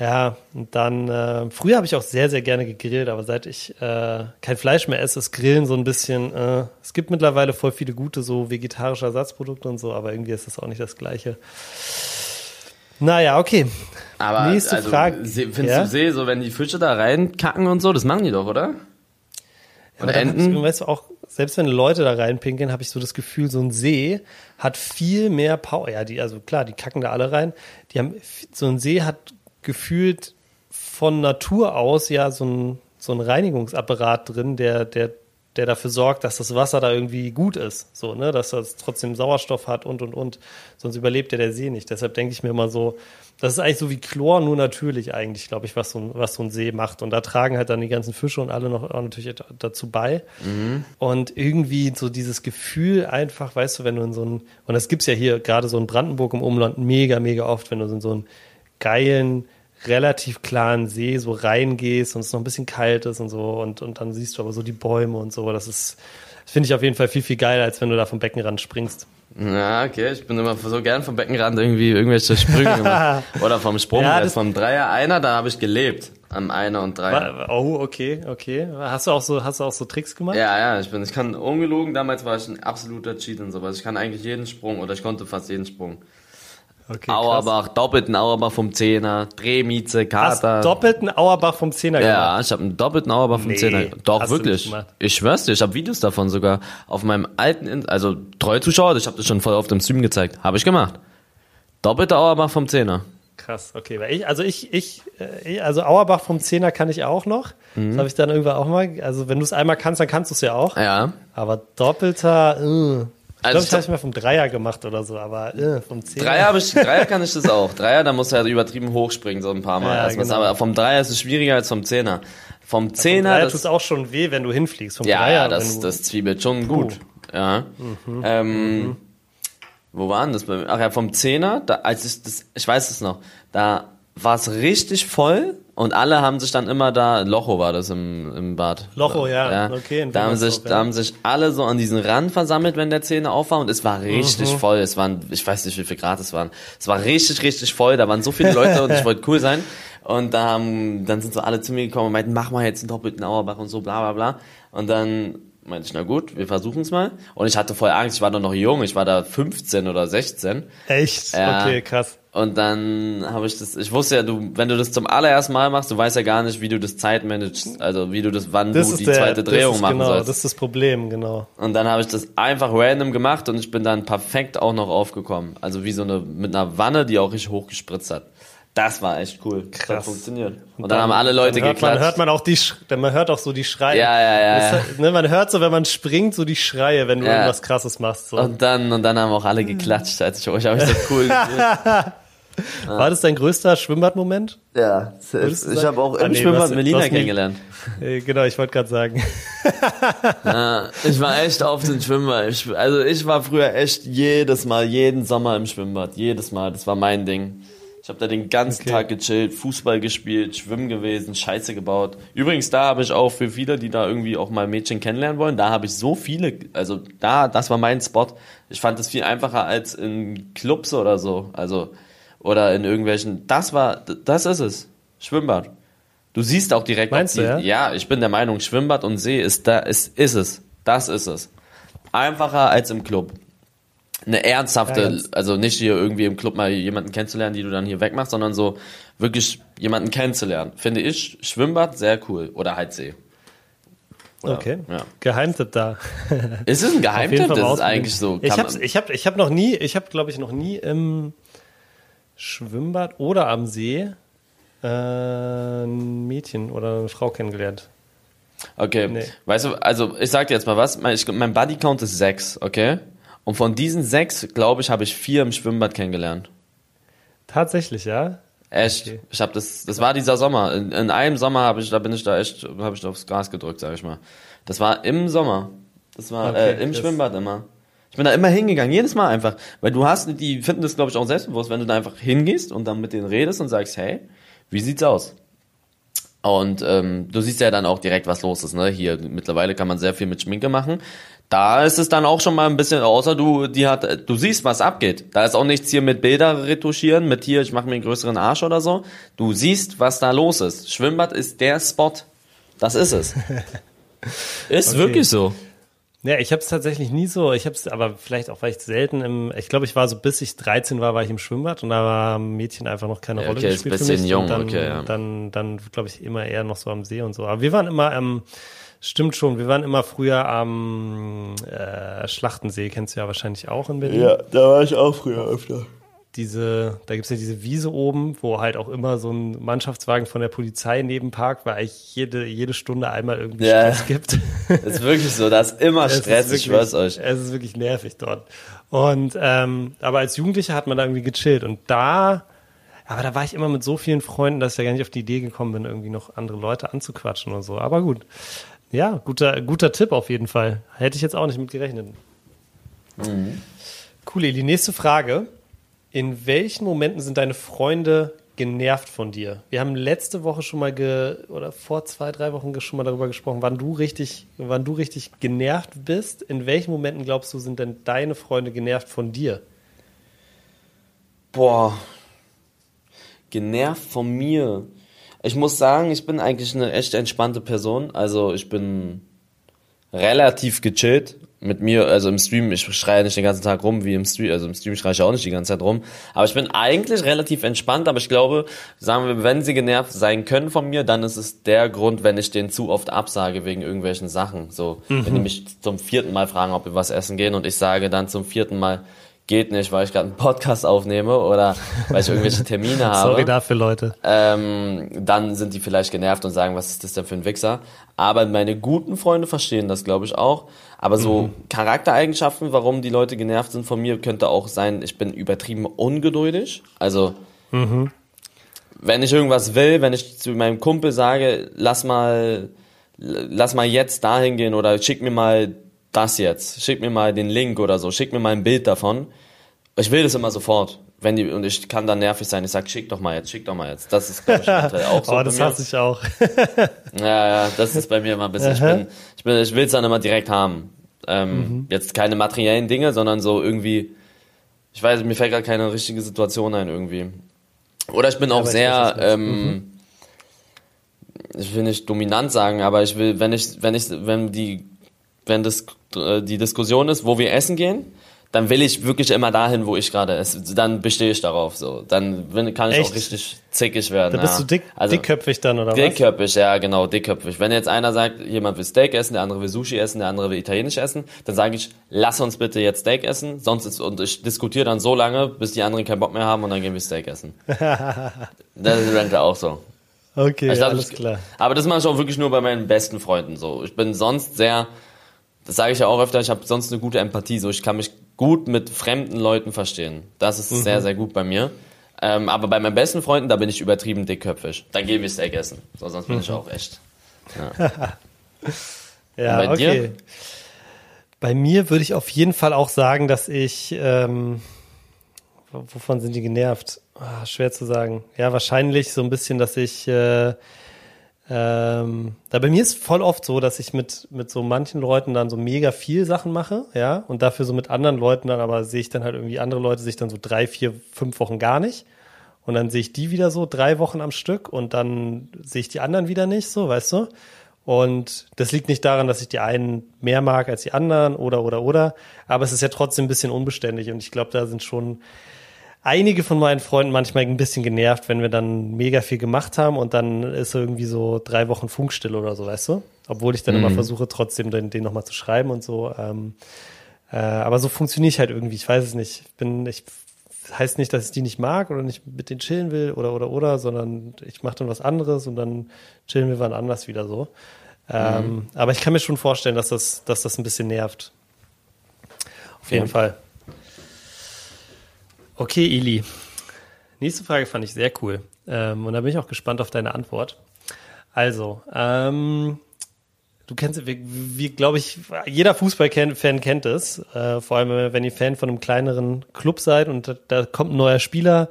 Ja, und dann, äh, früher habe ich auch sehr, sehr gerne gegrillt, aber seit ich äh, kein Fleisch mehr esse, ist Grillen so ein bisschen, äh, es gibt mittlerweile voll viele gute so vegetarische Ersatzprodukte und so, aber irgendwie ist das auch nicht das Gleiche. Naja, okay. Aber Nächste also, Frage. Findest ja? du See, so wenn die Fische da reinkacken und so, das machen die doch, oder? Oder ja, Enten? Ich, weißt du, auch selbst wenn Leute da reinpinkeln, habe ich so das Gefühl, so ein See hat viel mehr Power. Ja, die, also klar, die kacken da alle rein. Die haben, so ein See hat gefühlt von Natur aus ja so ein, so ein Reinigungsapparat drin, der, der, der dafür sorgt, dass das Wasser da irgendwie gut ist. So, ne, dass das trotzdem Sauerstoff hat und und und. Sonst überlebt ja der See nicht. Deshalb denke ich mir immer so, das ist eigentlich so wie Chlor, nur natürlich eigentlich, glaube ich, was so, ein, was so ein See macht. Und da tragen halt dann die ganzen Fische und alle noch auch natürlich dazu bei. Mhm. Und irgendwie so dieses Gefühl einfach, weißt du, wenn du in so ein, und das gibt's ja hier gerade so in Brandenburg im Umland mega, mega oft, wenn du in so einen geilen, relativ klaren See so reingehst und es noch ein bisschen kalt ist und so und, und dann siehst du aber so die Bäume und so. Das ist, finde ich auf jeden Fall viel, viel geiler, als wenn du da vom Beckenrand springst. Ja, okay. Ich bin immer so gern vom Beckenrand irgendwie irgendwelche Sprünge gemacht. Oder vom Sprung. Ja, das vom Dreier einer, da habe ich gelebt. Am Einer und Dreier. Oh, okay, okay. Hast du auch so, hast du auch so Tricks gemacht? Ja, ja, ich bin, ich kann ungelogen, damals war ich ein absoluter Cheat und sowas. Ich kann eigentlich jeden Sprung oder ich konnte fast jeden Sprung. Okay, Auerbach, doppelten Auerbach vom Zehner, Drehmieze, Kater. Hast doppelten Auerbach vom Zehner gemacht? Ja, ich habe einen doppelten Auerbach vom nee, Zehner. Doch, wirklich. Ich schwör's dir, ich habe Videos davon sogar auf meinem alten, also treue Zuschauer, ich habe das schon voll auf dem Stream gezeigt. Habe ich gemacht. Doppelter Auerbach vom Zehner. Krass, okay. Weil ich, also ich, ich, äh, also Auerbach vom Zehner kann ich auch noch. Mhm. Das habe ich dann irgendwann auch mal. Also wenn du es einmal kannst, dann kannst du es ja auch. Ja. Aber doppelter, uh. Ich also glaube, das habe ich mal vom Dreier gemacht oder so, aber äh, vom Zehner. Dreier, ich, Dreier kann ich das auch. Dreier, da muss er halt übertrieben hochspringen, so ein paar Mal. Ja, genau. Aber vom Dreier ist es schwieriger als vom Zehner. Vom Zehner. Vom Dreier tut es auch schon weh, wenn du hinfliegst. Vom ja, Dreier, ja, das, das zwiebelt schon Puh. gut. Ja. Mhm. Ähm, mhm. Wo war denn das bei mir? Ach ja, vom Zehner, da, als ich das, ich weiß es noch, da war es richtig voll und alle haben sich dann immer da, Locho war das im, im Bad. Locho, ja, ja. okay. Da haben, sich, da haben sich alle so an diesen Rand versammelt, wenn der Zähne auf war und es war richtig mhm. voll. Es waren, ich weiß nicht, wie viel Grad es waren. Es war richtig, richtig voll. Da waren so viele Leute und ich wollte cool sein. Und da haben, dann sind so alle zu mir gekommen und meinten, mach mal jetzt einen doppelten Auerbach und so, bla, bla, bla. Und dann meinte ich, na gut, wir versuchen es mal. Und ich hatte voll Angst, ich war doch noch jung, ich war da 15 oder 16. Echt? Ja. Okay, krass. Und dann habe ich das, ich wusste ja, du, wenn du das zum allerersten Mal machst, du weißt ja gar nicht, wie du das Zeit managst, also wie du das, wann das du die der, zweite Drehung machen genau, sollst. Das ist das Problem, genau. Und dann habe ich das einfach random gemacht und ich bin dann perfekt auch noch aufgekommen. Also wie so eine, mit einer Wanne, die auch richtig hochgespritzt hat. Das war echt cool. Krass. Das hat funktioniert. Und, und dann, dann, haben alle Leute dann hört geklatscht. Man hört man auch die, man hört auch so die Schreie. Ja, ja, ja. Das, ne, man hört so, wenn man springt, so die Schreie, wenn du ja. irgendwas Krasses machst. So. Und dann, und dann haben auch alle geklatscht, als ich euch, habe ich so cool War das dein größter Schwimmbadmoment? Ja, ich habe auch im ah, nee, Schwimmbad was, Melina kennengelernt. Äh, genau, ich wollte gerade sagen. ja, ich war echt auf den Schwimmbad. Ich, also ich war früher echt jedes Mal, jeden Sommer im Schwimmbad. Jedes Mal, das war mein Ding. Ich habe da den ganzen okay. Tag gechillt, Fußball gespielt, schwimmen gewesen, Scheiße gebaut. Übrigens, da habe ich auch für viele, die da irgendwie auch mal Mädchen kennenlernen wollen, da habe ich so viele, also da, das war mein Spot. Ich fand es viel einfacher als in Clubs oder so. Also oder in irgendwelchen. Das war, das ist es. Schwimmbad. Du siehst auch direkt. Meinst die, du, ja? ja, ich bin der Meinung, Schwimmbad und See ist da, ist, ist es. Das ist es. Einfacher als im Club. Eine ernsthafte, ja, also nicht hier irgendwie im Club mal jemanden kennenzulernen, die du dann hier wegmachst, sondern so wirklich jemanden kennenzulernen. Finde ich Schwimmbad sehr cool. Oder halt See. Oder, okay. Ja. Geheimtipp da. Ist es ein Geheimtipp? Das ist eigentlich so. Ich habe ich hab, ich hab noch nie, ich habe glaube ich noch nie im Schwimmbad oder am See äh, ein Mädchen oder eine Frau kennengelernt. Okay, nee. weißt du, also ich sag dir jetzt mal was, mein, ich, mein Bodycount ist sechs, okay? Und von diesen sechs, glaube ich, habe ich vier im Schwimmbad kennengelernt. Tatsächlich, ja? Echt. Okay. Ich habe das, das war dieser Sommer. In, in einem Sommer habe ich, da bin ich da echt, habe ich da aufs Gas gedrückt, sag ich mal. Das war im Sommer. Das war okay, äh, im Schwimmbad immer. Ich bin da immer hingegangen, jedes Mal einfach. Weil du hast, die finden das, glaube ich, auch selbstbewusst, wenn du da einfach hingehst und dann mit denen redest und sagst, hey, wie sieht's aus? Und ähm, du siehst ja dann auch direkt, was los ist. Ne? Hier mittlerweile kann man sehr viel mit Schminke machen. Da ist es dann auch schon mal ein bisschen, außer du, die hat, du siehst, was abgeht. Da ist auch nichts hier mit Bilder retuschieren, mit hier, ich mache mir einen größeren Arsch oder so. Du siehst, was da los ist. Schwimmbad ist der Spot. Das ist es. ist okay. wirklich so. Ja, ich habe es tatsächlich nie so. Ich habe es, aber vielleicht auch, weil ich selten im. Ich glaube, ich war so bis ich 13 war, war ich im Schwimmbad und da war Mädchen einfach noch keine Rolle okay, gespielt ist ein bisschen Jung, dann, okay, ja. dann, dann, glaube ich immer eher noch so am See und so. Aber wir waren immer ähm, Stimmt schon, wir waren immer früher am äh, Schlachtensee, kennst du ja wahrscheinlich auch in Berlin. Ja, da war ich auch früher öfter. diese, da gibt es ja diese Wiese oben, wo halt auch immer so ein Mannschaftswagen von der Polizei neben parkt, weil eigentlich jede, jede Stunde einmal irgendwie ja, Stress gibt. ist wirklich so, da ist immer Stress, ist wirklich, ich schwör's euch. Es ist wirklich nervig dort. Und ähm, aber als Jugendlicher hat man da irgendwie gechillt und da, aber da war ich immer mit so vielen Freunden, dass ich ja gar nicht auf die Idee gekommen bin, irgendwie noch andere Leute anzuquatschen oder so. Aber gut. Ja, guter, guter Tipp auf jeden Fall. Hätte ich jetzt auch nicht mit gerechnet. Mhm. Cool, die nächste Frage. In welchen Momenten sind deine Freunde genervt von dir? Wir haben letzte Woche schon mal ge oder vor zwei, drei Wochen schon mal darüber gesprochen, wann du richtig, wann du richtig genervt bist. In welchen Momenten glaubst du, sind denn deine Freunde genervt von dir? Boah, genervt von mir. Ich muss sagen, ich bin eigentlich eine echt entspannte Person. Also ich bin relativ gechillt mit mir, also im Stream, ich schreie nicht den ganzen Tag rum wie im Stream, also im Stream schreie ich auch nicht die ganze Zeit rum. Aber ich bin eigentlich relativ entspannt, aber ich glaube, sagen wir, wenn sie genervt sein können von mir, dann ist es der Grund, wenn ich denen zu oft absage wegen irgendwelchen Sachen. So, mhm. wenn die mich zum vierten Mal fragen, ob wir was essen gehen und ich sage dann zum vierten Mal, geht nicht, weil ich gerade einen Podcast aufnehme oder weil ich irgendwelche Termine habe. Sorry dafür, Leute. Ähm, dann sind die vielleicht genervt und sagen, was ist das denn für ein Wichser? Aber meine guten Freunde verstehen das, glaube ich, auch. Aber so mhm. Charaktereigenschaften, warum die Leute genervt sind von mir, könnte auch sein, ich bin übertrieben ungeduldig. Also, mhm. wenn ich irgendwas will, wenn ich zu meinem Kumpel sage, lass mal, lass mal jetzt dahin gehen oder schick mir mal das jetzt, schick mir mal den Link oder so, schick mir mal ein Bild davon. Ich will das immer sofort. Wenn die, und ich kann dann nervig sein, ich sag, schick doch mal jetzt, schick doch mal jetzt. Das ist, glaube ich, auch so. oh, das hasse ich auch. ja, ja, das ist bei mir immer ein bisschen. ich, bin, ich, bin, ich will es dann immer direkt haben. Ähm, mhm. Jetzt keine materiellen Dinge, sondern so irgendwie, ich weiß, mir fällt gerade keine richtige Situation ein irgendwie. Oder ich bin ja, auch sehr, ich, ähm, mhm. ich will nicht dominant sagen, aber ich will, wenn ich, wenn ich, wenn die, wenn das die Diskussion ist, wo wir essen gehen, dann will ich wirklich immer dahin, wo ich gerade esse. Dann bestehe ich darauf. So, dann kann ich Echt? auch richtig zickig werden. Dann bist ja. du dick, also, dickköpfig dann oder dickköpfig, was? ja genau, dickköpfig. Wenn jetzt einer sagt, jemand will Steak essen, der andere will Sushi essen, der andere will Italienisch essen, dann sage ich, lass uns bitte jetzt Steak essen, sonst ist und ich diskutiere dann so lange, bis die anderen keinen Bock mehr haben und dann gehen wir Steak essen. das ist auch so. Okay, also glaub, alles klar. Aber das mache ich auch wirklich nur bei meinen besten Freunden so. Ich bin sonst sehr das sage ich ja auch öfter, ich habe sonst eine gute Empathie. So, ich kann mich gut mit fremden Leuten verstehen. Das ist mhm. sehr, sehr gut bei mir. Ähm, aber bei meinen besten Freunden, da bin ich übertrieben dickköpfig. Da gebe ich Steak essen. So, sonst bin mhm. ich auch echt. Ja, ja okay. Dir? Bei mir würde ich auf jeden Fall auch sagen, dass ich, ähm, wovon sind die genervt? Ah, schwer zu sagen. Ja, wahrscheinlich so ein bisschen, dass ich äh, ähm, da bei mir ist voll oft so, dass ich mit, mit so manchen Leuten dann so mega viel Sachen mache, ja, und dafür so mit anderen Leuten dann aber sehe ich dann halt irgendwie andere Leute sich dann so drei, vier, fünf Wochen gar nicht. Und dann sehe ich die wieder so drei Wochen am Stück und dann sehe ich die anderen wieder nicht, so, weißt du? Und das liegt nicht daran, dass ich die einen mehr mag als die anderen oder, oder, oder. Aber es ist ja trotzdem ein bisschen unbeständig und ich glaube, da sind schon, einige von meinen Freunden manchmal ein bisschen genervt, wenn wir dann mega viel gemacht haben und dann ist irgendwie so drei Wochen Funkstille oder so, weißt du? Obwohl ich dann mhm. immer versuche, trotzdem den, den nochmal zu schreiben und so. Ähm, äh, aber so funktioniere ich halt irgendwie. Ich weiß es nicht. Ich bin, ich heißt nicht, dass ich die nicht mag oder nicht mit denen chillen will oder oder oder, sondern ich mache dann was anderes und dann chillen wir wann anders wieder so. Ähm, mhm. Aber ich kann mir schon vorstellen, dass das, dass das ein bisschen nervt. Auf jeden ja. Fall. Okay, Eli. Nächste Frage fand ich sehr cool. Ähm, und da bin ich auch gespannt auf deine Antwort. Also, ähm, du kennst, wie, wie glaube ich, jeder Fußballfan kennt es. Äh, vor allem, wenn ihr Fan von einem kleineren Club seid und da, da kommt ein neuer Spieler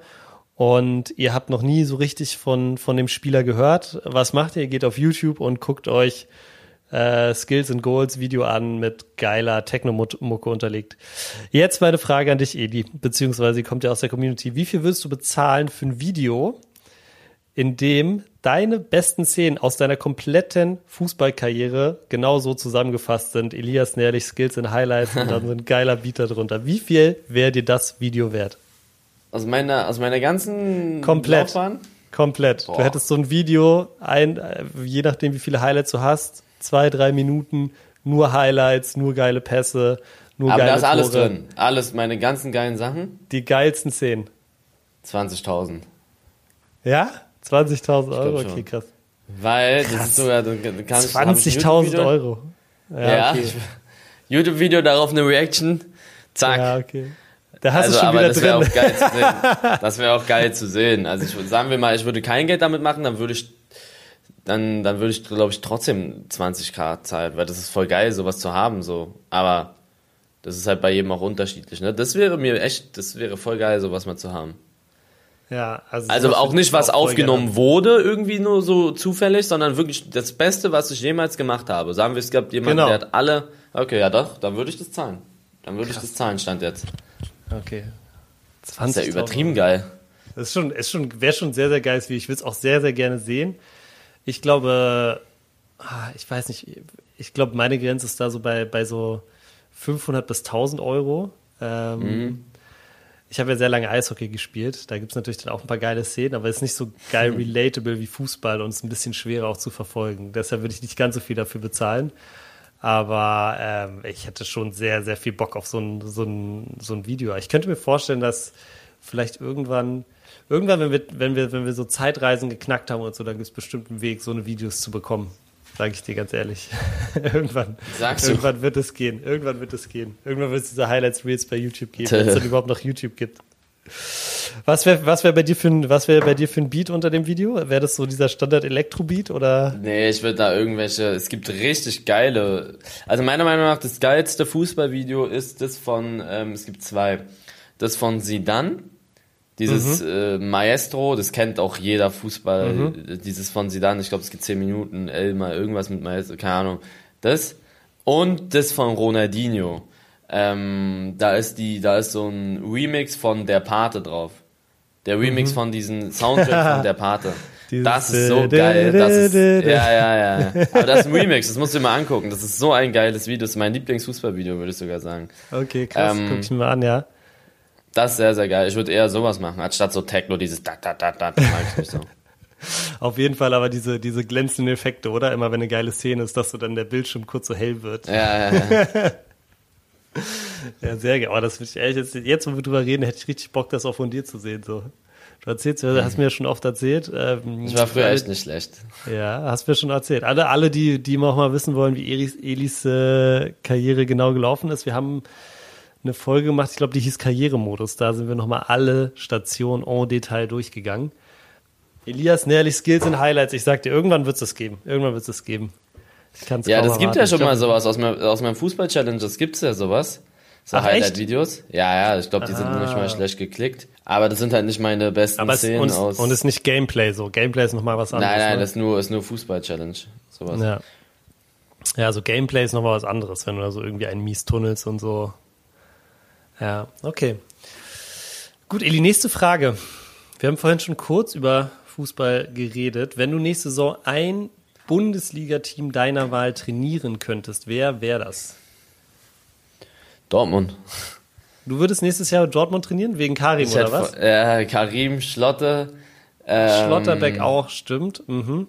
und ihr habt noch nie so richtig von, von dem Spieler gehört. Was macht ihr? Ihr geht auf YouTube und guckt euch äh, Skills and Goals Video an mit geiler Techno-Mucke unterlegt. Jetzt meine Frage an dich, Edi, beziehungsweise kommt ja aus der Community. Wie viel würdest du bezahlen für ein Video, in dem deine besten Szenen aus deiner kompletten Fußballkarriere genau so zusammengefasst sind? Elias Nährlich, Skills and Highlights und dann so ein geiler Beat darunter. Wie viel wäre dir das Video wert? Aus meiner, aus meiner ganzen Komplett. Laufbahn? Komplett. Boah. Du hättest so ein Video, ein, äh, je nachdem wie viele Highlights du hast, zwei, drei Minuten, nur Highlights, nur geile Pässe, nur Aber geile da ist alles Tore. drin. Alles, meine ganzen geilen Sachen. Die geilsten Szenen. 20.000. Ja? 20.000 Euro? Okay, krass. Weil, krass. das ist sogar, du kannst 20.000 Euro. Ja, ja okay. YouTube-Video, darauf eine Reaction, zack. Ja, okay. Da hast also, du schon aber wieder das wäre auch geil zu sehen. Das wäre auch geil zu sehen. Also ich sagen wir mal, ich würde kein Geld damit machen, dann würde ich dann dann würde ich glaube ich trotzdem 20k zahlen, weil das ist voll geil sowas zu haben so, aber das ist halt bei jedem auch unterschiedlich, ne? Das wäre mir echt, das wäre voll geil sowas mal zu haben. Ja, also, also auch nicht, was aufgenommen wurde, irgendwie nur so zufällig, sondern wirklich das Beste, was ich jemals gemacht habe. Sagen wir, es gab jemanden, genau. der hat alle. Okay, ja doch, dann würde ich das zahlen. Dann würde ich das zahlen, stand jetzt. Okay. 20 das ist ja übertrieben geil. Das ist schon, ist schon, wäre schon sehr, sehr geil. Ich würde es auch sehr, sehr gerne sehen. Ich glaube, ah, ich weiß nicht, ich glaube, meine Grenze ist da so bei, bei so 500 bis 1000 Euro. Ähm, mhm ich habe ja sehr lange Eishockey gespielt. Da gibt es natürlich dann auch ein paar geile Szenen, aber es ist nicht so geil relatable wie Fußball und es ist ein bisschen schwerer auch zu verfolgen. Deshalb würde ich nicht ganz so viel dafür bezahlen. Aber ähm, ich hätte schon sehr, sehr viel Bock auf so ein, so, ein, so ein Video. Ich könnte mir vorstellen, dass vielleicht irgendwann, irgendwann, wenn wir, wenn wir, wenn wir so Zeitreisen geknackt haben und so, dann gibt es bestimmt einen Weg, so eine Videos zu bekommen. Sage ich dir ganz ehrlich. irgendwann, Sagst irgendwann du? wird es gehen. Irgendwann wird es gehen. Irgendwann wird es diese Highlights Reels bei YouTube geben, wenn es dann überhaupt noch YouTube gibt. Was wäre was wär bei dir für ein was wäre bei dir für ein Beat unter dem Video? Wäre das so dieser Standard Elektro Beat oder? Nee, ich würde da irgendwelche es gibt richtig geile. Also meiner Meinung nach das geilste Fußballvideo ist das von ähm, es gibt zwei. Das von Sidan dieses mhm. äh, Maestro, das kennt auch jeder Fußball, mhm. dieses von Zidane, ich glaube, es gibt 10 Minuten, Elmar, irgendwas mit Maestro, keine Ahnung. Das und das von Ronaldinho. Ähm, da ist die, da ist so ein Remix von Der Pate drauf. Der Remix mhm. von diesem Soundtrack von Der Pate. das ist so geil. Das ist, ja, ja, ja. Aber das ist ein Remix, das musst du dir mal angucken. Das ist so ein geiles Video. Das ist mein Lieblingsfußballvideo, würde ich sogar sagen. Okay, krass. Ähm, Guck ich mir mal an, ja. Das ist sehr, sehr geil. Ich würde eher sowas machen, anstatt so Techno, dieses da, da, da, da, das mag ich nicht so. Auf jeden Fall aber diese, diese glänzenden Effekte, oder? Immer wenn eine geile Szene ist, dass so dann der Bildschirm kurz so hell wird. Ja, ja, ja. ja, sehr geil. Aber das würde ich ehrlich, jetzt, jetzt, wo wir drüber reden, hätte ich richtig Bock, das auch von dir zu sehen, so. Du erzählst, du hast mir ja schon oft erzählt. Ähm, ich war früher echt nicht schlecht. Ja, hast mir schon erzählt. Alle, alle, die, die auch mal wissen wollen, wie Elis, Elis äh, Karriere genau gelaufen ist, wir haben eine Folge gemacht, ich glaube, die hieß Karrieremodus. Da sind wir nochmal alle Stationen en Detail durchgegangen. Elias Nährlich Skills und Highlights. Ich sag dir, irgendwann wird es das geben. Irgendwann wird es das geben. Ich kann's ja, das gibt ja schon mal sowas aus, mein, aus meinem Fußball-Challenge. Das gibt's ja sowas. So Highlight-Videos. Ja, ja, ich glaube, die ah. sind nicht mal schlecht geklickt. Aber das sind halt nicht meine besten Aber Szenen und, aus. Und es ist nicht Gameplay so. Gameplay ist nochmal was anderes. Nein, nein, ne? das ist nur, ist nur Fußball-Challenge. Sowas. Ja. Ja, also Gameplay ist nochmal was anderes, wenn du da so irgendwie einen mies tunnelst und so. Ja, okay. Gut, Eli, nächste Frage. Wir haben vorhin schon kurz über Fußball geredet. Wenn du nächste Saison ein Bundesliga-Team deiner Wahl trainieren könntest, wer wäre das? Dortmund. Du würdest nächstes Jahr Dortmund trainieren, wegen Karim ich oder was? Ja, Karim, Schlotte. Ähm, Schlotterbeck auch, stimmt. Mhm.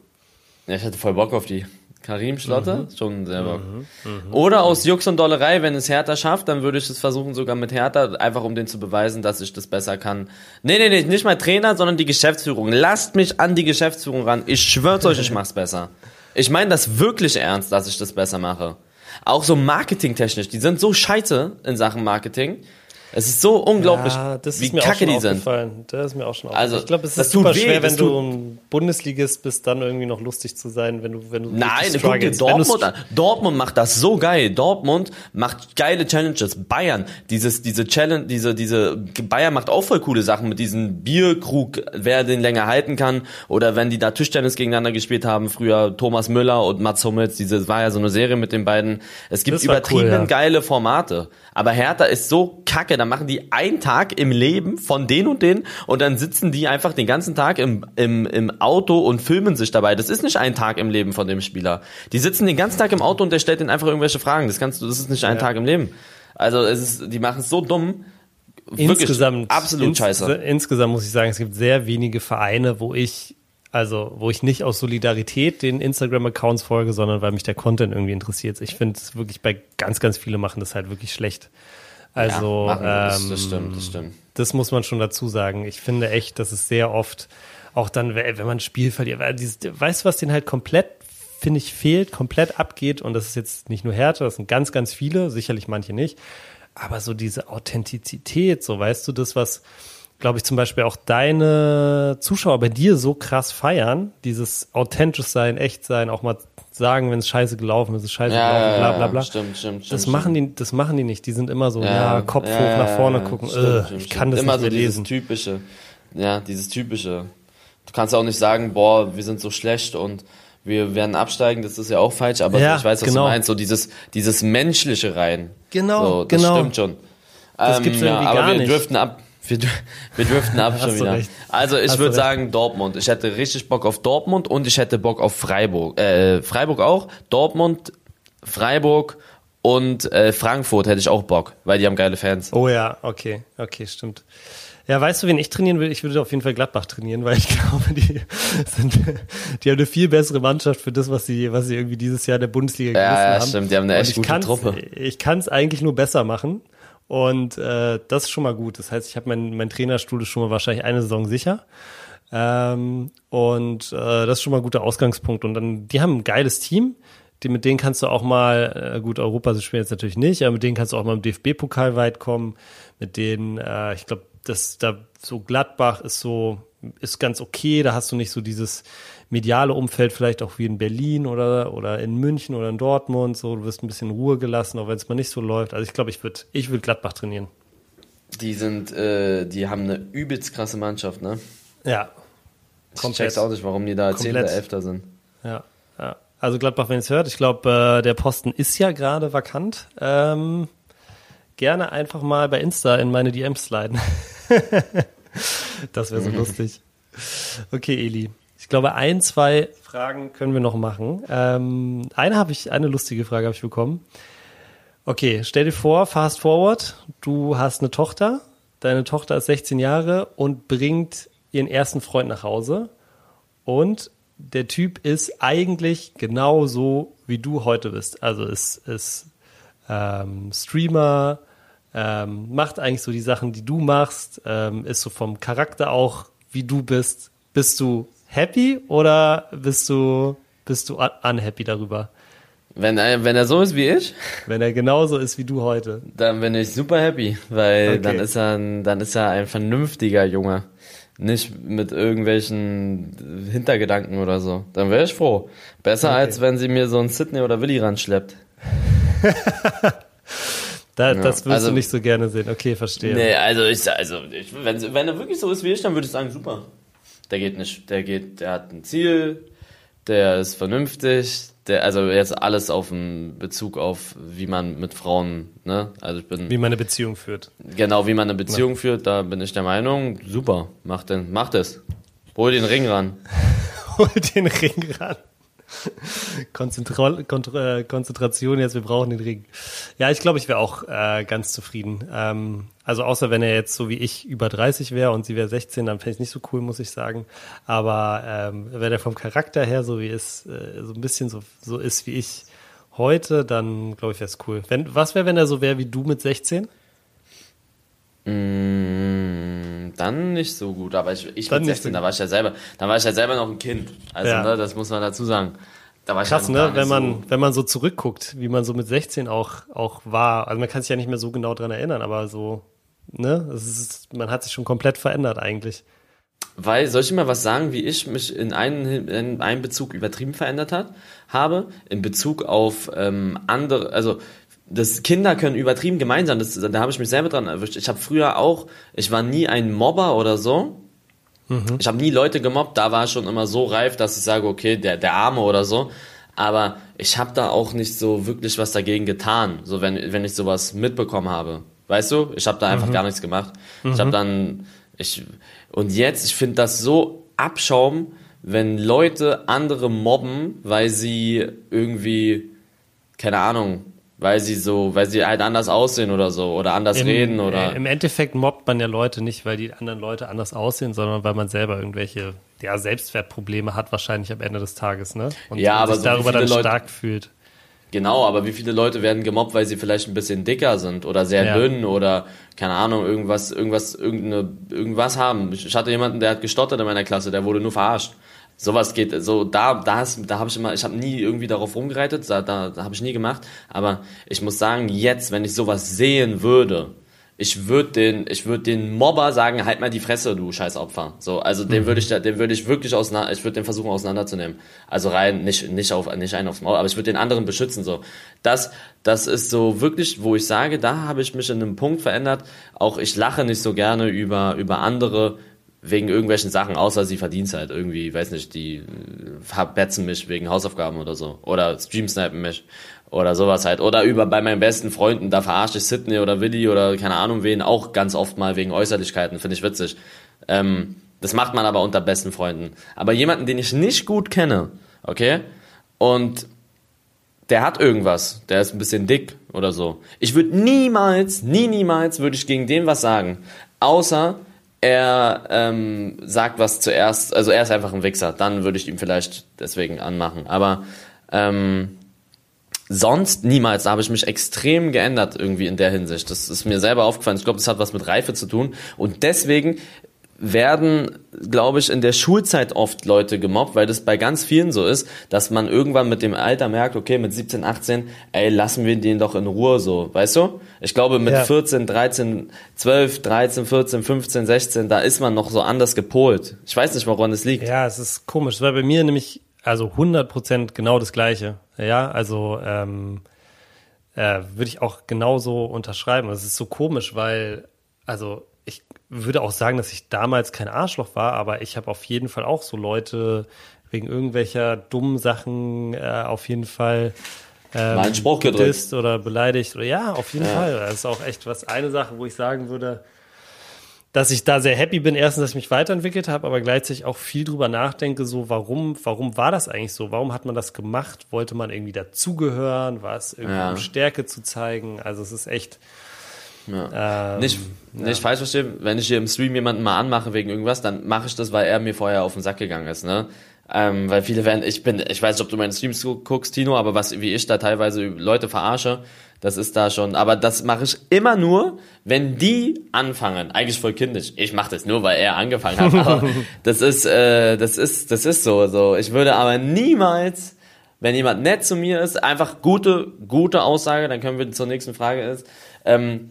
Ja, ich hatte voll Bock auf die. Karim Schlotter, mhm. schon selber. Mhm. Mhm. Oder aus Jux und Dollerei, wenn es Hertha schafft, dann würde ich es versuchen, sogar mit Hertha, einfach um den zu beweisen, dass ich das besser kann. Nee, nee, nee, nicht mein Trainer, sondern die Geschäftsführung. Lasst mich an die Geschäftsführung ran. Ich schwör's euch, ich mach's besser. Ich meine das wirklich ernst, dass ich das besser mache. Auch so marketingtechnisch, die sind so scheiße in Sachen Marketing. Es ist so unglaublich, ja, wie kacke die sind. Das ist mir auch schon aufgefallen. Also, ich glaube, es ist super schwer, wenn du ein Bundesligist bist, dann irgendwie noch lustig zu sein, wenn du, wenn du Nein, guck dir Dortmund an. Dortmund macht das so geil. Dortmund macht geile Challenges. Bayern, dieses, diese Challenge, diese, diese, Bayern macht auch voll coole Sachen mit diesem Bierkrug, wer den länger halten kann. Oder wenn die da Tischtennis gegeneinander gespielt haben, früher Thomas Müller und Mats Hummels, diese, war ja so eine Serie mit den beiden. Es gibt übertrieben cool, ja. geile Formate. Aber Hertha ist so kacke, dann machen die einen Tag im Leben von den und den und dann sitzen die einfach den ganzen Tag im, im, im Auto und filmen sich dabei. Das ist nicht ein Tag im Leben von dem Spieler. Die sitzen den ganzen Tag im Auto und der stellt ihnen einfach irgendwelche Fragen. Das kannst du, das ist nicht ein ja. Tag im Leben. Also es ist, die machen es so dumm. Insgesamt, absolut ins, scheiße. Insgesamt muss ich sagen, es gibt sehr wenige Vereine, wo ich also, wo ich nicht aus Solidarität den Instagram-Accounts folge, sondern weil mich der Content irgendwie interessiert. Ich finde es wirklich bei ganz, ganz viele machen das halt wirklich schlecht. Also ja, ähm, das stimmt, das stimmt. Das muss man schon dazu sagen. Ich finde echt, dass es sehr oft auch dann, wenn man ein Spiel verliert, weißt du, was den halt komplett finde ich, fehlt, komplett abgeht. Und das ist jetzt nicht nur Härte, das sind ganz, ganz viele, sicherlich manche nicht. Aber so diese Authentizität, so weißt du, das, was, glaube ich, zum Beispiel auch deine Zuschauer bei dir so krass feiern, dieses authentisch sein, echt sein, auch mal sagen, wenn es scheiße gelaufen ist, ist scheiße Ja, gelaufen, ja, bla ja, bla bla. Stimmt, stimmt, Das stimmt, machen die, das machen die nicht. Die sind immer so, Ja, ja, Kopf ja, hoch nach vorne ja, gucken. stimmt, äh, ich kann das Immer nicht so mehr dieses lesen. typische. Ja, dieses typische. Du kannst ja auch nicht sagen, boah, wir sind so schlecht und wir werden absteigen, das ist ja auch falsch, aber Ja, ich weiß, was genau. du meinst, so dieses, dieses menschliche rein. Genau, so, das genau. stimmt schon. Das Ähm, gibt's ja, irgendwie aber gar wir nicht. driften ab. Wir, wir driften ab schon wieder. recht. Also ich würde sagen Dortmund. Ich hätte richtig Bock auf Dortmund und ich hätte Bock auf Freiburg. Äh, Freiburg auch. Dortmund, Freiburg und äh, Frankfurt hätte ich auch Bock, weil die haben geile Fans. Oh ja, okay, okay, stimmt. Ja, weißt du, wen ich trainieren will? Ich würde auf jeden Fall Gladbach trainieren, weil ich glaube, die sind, die haben eine viel bessere Mannschaft für das, was sie, was sie irgendwie dieses Jahr in der Bundesliga Ja, gerissen ja, haben. stimmt, die haben eine echt ich gute Truppe. Ich kann es eigentlich nur besser machen. Und äh, das ist schon mal gut. Das heißt, ich habe mein, mein Trainerstuhl ist schon mal wahrscheinlich eine Saison sicher. Ähm, und äh, das ist schon mal ein guter Ausgangspunkt. Und dann, die haben ein geiles Team. Die, mit denen kannst du auch mal, äh, gut, Europa spielen jetzt natürlich nicht, aber mit denen kannst du auch mal im DFB-Pokal weit kommen. Mit denen, äh, ich glaube, das da so Gladbach ist so, ist ganz okay. Da hast du nicht so dieses mediale Umfeld, vielleicht auch wie in Berlin oder, oder in München oder in Dortmund. So, du wirst ein bisschen Ruhe gelassen, auch wenn es mal nicht so läuft. Also ich glaube, ich würde ich würd Gladbach trainieren. Die sind, äh, die haben eine übelst krasse Mannschaft, ne? Ja. Ich Komplett. check's auch nicht, warum die da Komplett. Zehnter, Elfter sind. Ja, ja. Also Gladbach, wenn ihr es hört, ich glaube, äh, der Posten ist ja gerade vakant. Ähm, gerne einfach mal bei Insta in meine DMs sliden. das wäre so lustig. Okay, Eli. Ich glaube, ein, zwei Fragen können wir noch machen. Ähm, eine habe ich, eine lustige Frage habe ich bekommen. Okay, stell dir vor, fast forward, du hast eine Tochter, deine Tochter ist 16 Jahre und bringt ihren ersten Freund nach Hause und der Typ ist eigentlich genau so, wie du heute bist. Also ist, ist ähm, Streamer, ähm, macht eigentlich so die Sachen, die du machst, ähm, ist so vom Charakter auch, wie du bist. Bist du happy oder bist du, bist du un- unhappy darüber? Wenn er, wenn er so ist wie ich, Wenn er genauso ist wie du heute. dann bin ich super happy, weil Okay. dann ist er ein, dann ist er ein vernünftiger Junge. Nicht mit irgendwelchen Hintergedanken oder so. Dann wäre ich froh. Besser Okay. als wenn sie mir so einen Sydney oder Willi ranschleppt. Da, Das wirst also- du nicht so gerne sehen. Okay, verstehe. Nee, also ich, also ich, wenn, wenn er wirklich so ist wie ich, dann würde ich sagen, super. Der geht nicht, der geht, der hat ein Ziel, der ist vernünftig, der, also jetzt alles auf einen Bezug auf, wie man mit Frauen, ne? Also ich bin Wie man eine Beziehung führt. genau wie man eine Beziehung führt, da bin ich der Meinung, super, mach den, mach das. Hol den Ring ran. Hol den Ring ran. Konzentra Kontra äh, Konzentration jetzt, wir brauchen den Ring. Ja, ich glaube, ich wäre auch äh, ganz zufrieden. Ähm, also außer wenn er jetzt so wie ich über 30 wäre und sie wäre 16, dann fände ich nicht so cool, muss ich sagen. Aber ähm, wenn er vom Charakter her so wie ist, äh, so ein bisschen so, so ist wie ich heute, dann glaube ich, wäre es cool. Wenn, was wäre, wenn er so wäre wie du mit 16? Mm, dann nicht so gut, aber ich, ich Dann mit nicht 16, so da war ich ja selber, da war ich ja selber noch ein Kind. Also, Ja. ne, das muss man dazu sagen. Da war ich Krass, ja noch gar ne? Wenn man, so, wenn man so zurückguckt, wie man so mit 16 auch, auch war. Also man kann sich ja nicht mehr so genau dran erinnern, aber so, ne? Ist, man hat sich schon komplett verändert eigentlich. Weil, soll ich mal was sagen, wie ich mich in einem, in einem Bezug übertrieben verändert hat, habe? In Bezug auf ähm, andere, also das Kinder können übertrieben gemein sein, das, da habe ich mich selber dran erwischt. Ich habe früher auch, ich war nie ein Mobber oder so. Ich habe nie Leute gemobbt, da war ich schon immer so reif, dass ich sage, okay, der, der Arme oder so. Aber ich habe da auch nicht so wirklich was dagegen getan, so wenn, wenn ich sowas mitbekommen habe. Weißt du? Ich habe da einfach gar nichts gemacht. Ich habe dann, ich, und jetzt, ich finde das so Abschaum, wenn Leute andere mobben, weil sie irgendwie, keine Ahnung, weil sie so, weil sie halt anders aussehen oder so, oder anders Im, reden oder. äh, Im Endeffekt mobbt man ja Leute nicht, weil die anderen Leute anders aussehen, sondern weil man selber irgendwelche ja, Selbstwertprobleme hat, wahrscheinlich am Ende des Tages, ne? Und, Ja, aber sich so darüber dann Leute- stark fühlt. Genau, aber wie viele Leute werden gemobbt, weil sie vielleicht ein bisschen dicker sind oder sehr ja. dünn oder keine Ahnung, irgendwas, irgendwas, irgendeine, irgendwas haben. Ich hatte jemanden, der hat gestottert in meiner Klasse, der wurde nur verarscht. Sowas geht, so da, da, da habe ich immer, ich habe nie irgendwie darauf rumgereitet, da, da, da habe ich nie gemacht. Aber ich muss sagen, jetzt, wenn ich sowas sehen würde, ich würde den, ich würde den Mobber sagen, halt mal die Fresse, du scheiß Opfer. So, also den mhm. würde ich, den würde ich wirklich auseinander, ich würde den versuchen auseinanderzunehmen. Also rein, nicht, nicht auf, nicht einen aufs Maul, aber ich würde den anderen beschützen, so. Das, das ist so wirklich, wo ich sage, da habe ich mich in einem Punkt verändert. Auch ich lache nicht so gerne über, über andere, wegen irgendwelchen Sachen, außer sie verdient halt irgendwie, weiß nicht, die verbetzen mich wegen Hausaufgaben oder so. Oder streamsnipen mich oder sowas halt. Oder über bei meinen besten Freunden, da verarsche ich Sydney oder Willi oder keine Ahnung wen, auch ganz oft mal wegen Äußerlichkeiten, finde ich witzig. Ähm, das macht man aber unter besten Freunden. Aber jemanden, den ich nicht gut kenne, okay, und der hat irgendwas, der ist ein bisschen dick oder so. Ich würde niemals, nie, niemals würde ich gegen den was sagen. Außer er ähm, sagt was zuerst, also er ist einfach ein Wichser, dann würde ich ihm vielleicht deswegen anmachen. Aber ähm, sonst niemals. Da habe ich mich extrem geändert irgendwie in der Hinsicht. Das ist mir selber aufgefallen. Ich glaube, das hat was mit Reife zu tun. Und deswegen werden, glaube ich, in der Schulzeit oft Leute gemobbt, weil das bei ganz vielen so ist, dass man irgendwann mit dem Alter merkt, okay, mit 17, 18, ey, lassen wir den doch in Ruhe so, weißt du? Ich glaube, mit ja. 14, 13, 12, 13, 14, 15, 16, da ist man noch so anders gepolt. Ich weiß nicht, woran es liegt. Ja, es ist komisch. weil bei mir nämlich also 100 Prozent genau das Gleiche. Ja, also ähm, äh, würde ich auch genauso unterschreiben. Es ist so komisch, weil, also würde auch sagen, dass ich damals kein Arschloch war, aber ich habe auf jeden Fall auch so Leute wegen irgendwelcher dummen Sachen äh, auf jeden Fall ähm, Spruch gedrückt. oder beleidigt. Oder ja, auf jeden ja. Fall. Das ist auch echt was eine Sache, wo ich sagen würde, dass ich da sehr happy bin, erstens, dass ich mich weiterentwickelt habe, aber gleichzeitig auch viel drüber nachdenke, so warum, warum war das eigentlich so? Warum hat man das gemacht? Wollte man irgendwie dazugehören? War es irgendwie ja. um Stärke zu zeigen? Also es ist echt. Ja. Ähm, nicht, ja. nicht falsch verstehen, wenn ich hier im Stream jemanden mal anmache wegen irgendwas, dann mache ich das, weil er mir vorher auf den Sack gegangen ist, ne? Ähm, weil viele werden, ich bin, ich weiß nicht, ob du meine Streams guckst, Tino, aber was, wie ich da teilweise Leute verarsche, das ist da schon, aber das mache ich immer nur, wenn die anfangen. Eigentlich voll kindisch. Ich mache das nur, weil er angefangen hat. Aber das ist, äh, das ist, das ist so. So, ich würde aber niemals, wenn jemand nett zu mir ist, einfach gute, gute Aussage. Dann können wir zur nächsten Frage ist. Ähm,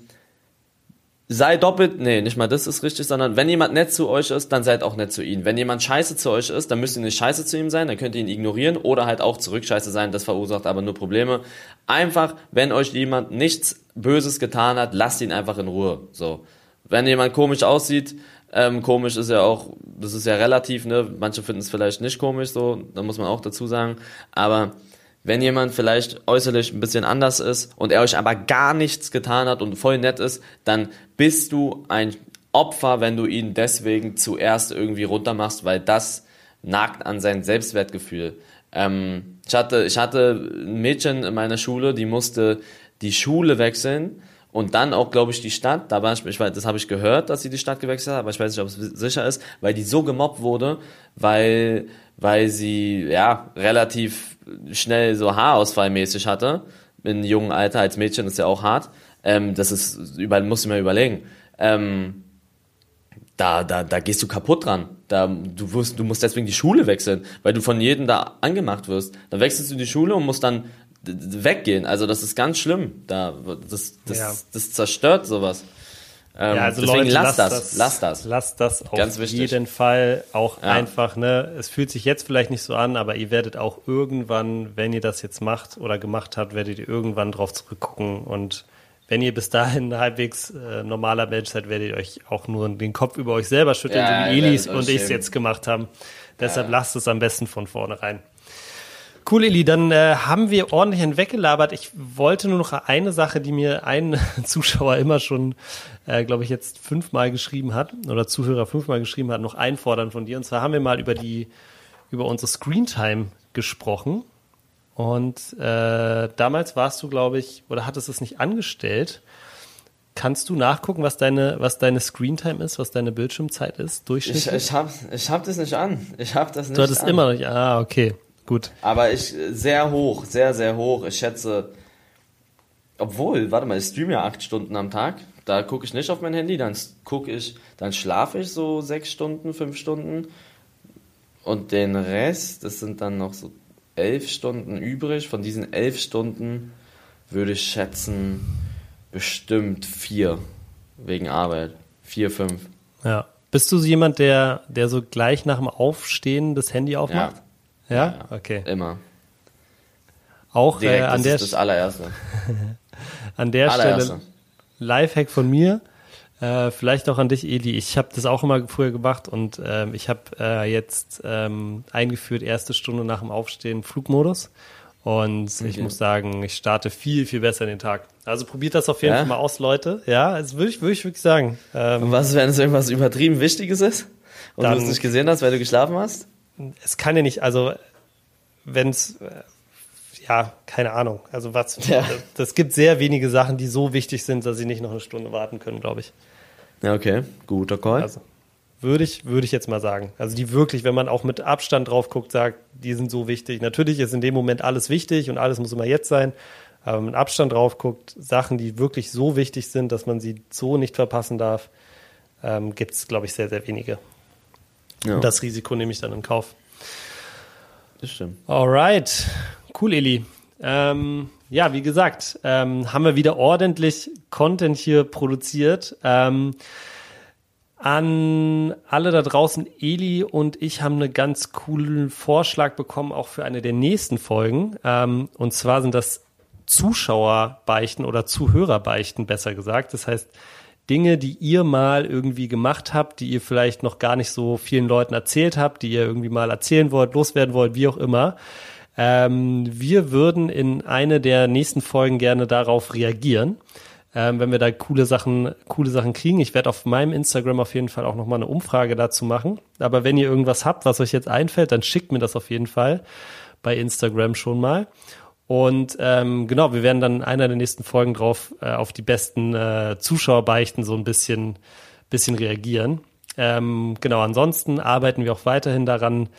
sei doppelt, nee, nicht mal das ist richtig, sondern wenn jemand nett zu euch ist, dann seid auch nett zu ihm. Wenn jemand scheiße zu euch ist, dann müsst ihr nicht scheiße zu ihm sein, dann könnt ihr ihn ignorieren oder halt auch zurück scheiße sein, das verursacht aber nur Probleme. Einfach, wenn euch jemand nichts Böses getan hat, lasst ihn einfach in Ruhe, so. Wenn jemand komisch aussieht, ähm, komisch ist ja auch, das ist ja relativ, ne, manche finden es vielleicht nicht komisch, so, da muss man auch dazu sagen, aber wenn jemand vielleicht äußerlich ein bisschen anders ist und er euch aber gar nichts getan hat und voll nett ist, dann bist du ein Opfer, wenn du ihn deswegen zuerst irgendwie runtermachst, weil das nagt an sein Selbstwertgefühl. Ähm, ich, hatte, ich hatte ein Mädchen in meiner Schule, die musste die Schule wechseln und dann auch, glaube ich, die Stadt. Da war ich, ich weiß, das habe ich gehört, dass sie die Stadt gewechselt hat, aber ich weiß nicht, ob es sicher ist, weil die so gemobbt wurde, weil, weil sie ja relativ schnell so Haarausfallmäßig hatte, in jungen Alter, als Mädchen ist ja auch hart. Ähm, das ist, überall musst du mir überlegen. Ähm, da, da, da gehst du kaputt dran. Da, du, wirst, du musst deswegen die Schule wechseln, weil du von jedem da angemacht wirst. Dann wechselst du die Schule und musst dann weggehen. Also das ist ganz schlimm. Da, das, das, ja. das zerstört sowas. Ähm, ja, also deswegen Leute, lasst das, das, lasst das. Lasst das auf Ganz jeden Fall auch ja. einfach, ne? Es fühlt sich jetzt vielleicht nicht so an, aber ihr werdet auch irgendwann, wenn ihr das jetzt macht oder gemacht habt, werdet ihr irgendwann drauf zurückgucken und wenn ihr bis dahin halbwegs äh, normaler Mensch seid, werdet ihr euch auch nur den Kopf über euch selber schütteln, ja, so wie Elis und ich es jetzt gemacht haben. Deshalb lasst es am besten von vornherein. Cool, Eli, dann äh, haben wir ordentlich hinweggelabert. Ich wollte nur noch eine Sache, die mir ein Zuschauer immer schon, äh, glaube ich, jetzt fünfmal geschrieben hat, oder Zuhörer fünfmal geschrieben hat, noch einfordern von dir. Und zwar haben wir mal über die, über unsere Screentime gesprochen. Und äh, damals warst du, glaube ich, oder hattest es nicht angestellt. Kannst du nachgucken, was deine, was deine Screentime ist, was deine Bildschirmzeit ist, durchschnittlich? Ich, ich habe ich hab das nicht an. Ich habe das nicht Du hattest an. immer noch nicht. Ah, okay. Gut. Aber ich, sehr hoch, sehr, sehr hoch. Ich schätze, obwohl, warte mal, ich streame ja acht Stunden am Tag. Da gucke ich nicht auf mein Handy, dann gucke ich, dann schlafe ich so sechs Stunden, fünf Stunden. Und den Rest, das sind dann noch so elf Stunden übrig. Von diesen elf Stunden würde ich schätzen, bestimmt vier wegen Arbeit. Vier, fünf. Ja. Bist du so jemand, der, der so gleich nach dem Aufstehen das Handy aufmacht? Ja. Ja? okay. Immer. Auch Direkt, äh, an das der ist das allererste. an der allererste. Stelle Lifehack von mir. Äh, vielleicht auch an dich, Eli. Ich habe das auch immer früher gemacht und ähm, ich habe äh, jetzt ähm, eingeführt, erste Stunde nach dem Aufstehen Flugmodus. Und okay. ich muss sagen, ich starte viel, viel besser in den Tag. Also probiert das auf jeden ja? Fall mal aus, Leute. Ja, das würde ich, würd ich wirklich sagen. Ähm, und was, wenn es irgendwas übertrieben Wichtiges ist und dann, du es nicht gesehen hast, weil du geschlafen hast? Es kann ja nicht, also wenn es, äh, ja, keine Ahnung. Also was, ja. das, das gibt sehr wenige Sachen, die so wichtig sind, dass sie nicht noch eine Stunde warten können, glaube ich. Ja, okay. Guter Call. Also, würde ich, würde ich jetzt mal sagen. Also die wirklich, wenn man auch mit Abstand drauf guckt, sagt, die sind so wichtig. Natürlich ist in dem Moment alles wichtig und alles muss immer jetzt sein. Aber mit Abstand drauf guckt, Sachen, die wirklich so wichtig sind, dass man sie so nicht verpassen darf, ähm, gibt es, glaube ich, sehr, sehr wenige. Ja. Und das Risiko nehme ich dann in Kauf. Das stimmt. Alright. Cool, Eli. Ähm, ja, wie gesagt, ähm, haben wir wieder ordentlich Content hier produziert. Ähm, an alle da draußen, Eli und ich haben einen ganz coolen Vorschlag bekommen, auch für eine der nächsten Folgen. Ähm, und zwar sind das Zuschauerbeichten oder Zuhörerbeichten, besser gesagt. Das heißt, Dinge, die ihr mal irgendwie gemacht habt, die ihr vielleicht noch gar nicht so vielen Leuten erzählt habt, die ihr irgendwie mal erzählen wollt, loswerden wollt, wie auch immer. Ähm, wir würden in eine der nächsten Folgen gerne darauf reagieren. Ähm, wenn wir da coole Sachen, coole Sachen kriegen. Ich werde auf meinem Instagram auf jeden Fall auch nochmal eine Umfrage dazu machen. Aber wenn ihr irgendwas habt, was euch jetzt einfällt, dann schickt mir das auf jeden Fall bei Instagram schon mal. Und ähm, genau, wir werden dann in einer der nächsten Folgen drauf äh, auf die besten äh, Zuschauerbeichten so ein bisschen, bisschen reagieren. Ähm, genau, ansonsten arbeiten wir auch weiterhin daran,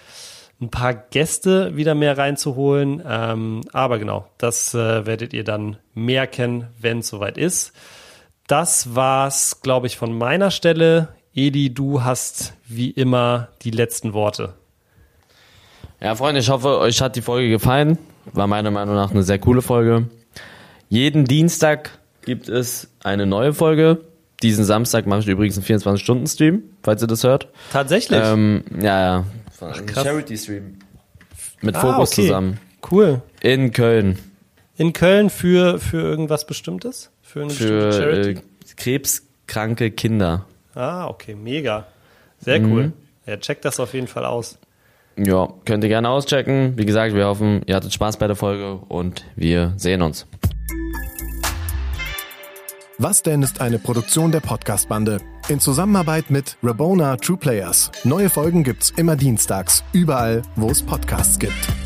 ein paar Gäste wieder mehr reinzuholen. Ähm, aber genau, das äh, werdet ihr dann mehr kennen, wenn es soweit ist. Das war's, glaube ich, von meiner Stelle. Edi, du hast wie immer die letzten Worte. Ja, Freunde, ich hoffe, euch hat die Folge gefallen. War meiner Meinung nach eine sehr coole Folge. Jeden Dienstag gibt es eine neue Folge. Diesen Samstag mache ich übrigens einen 24-Stunden-Stream, falls ihr das hört. Tatsächlich? Ähm, ja, ja. Ach, Charity-Stream. Mit ah, Fokus okay. zusammen. Cool. In Köln. In Köln für, für irgendwas Bestimmtes? Für eine für, Charity? Äh, krebskranke Kinder. Ah, okay, mega. Sehr mhm. cool. Ja, checkt das auf jeden Fall aus. Ja, könnt ihr gerne auschecken. Wie gesagt, wir hoffen, ihr hattet Spaß bei der Folge und wir sehen uns. Was denn ist eine Produktion der Podcast-Bande? In Zusammenarbeit mit Rabona True Players. Neue Folgen gibt's immer dienstags, überall, wo es Podcasts gibt.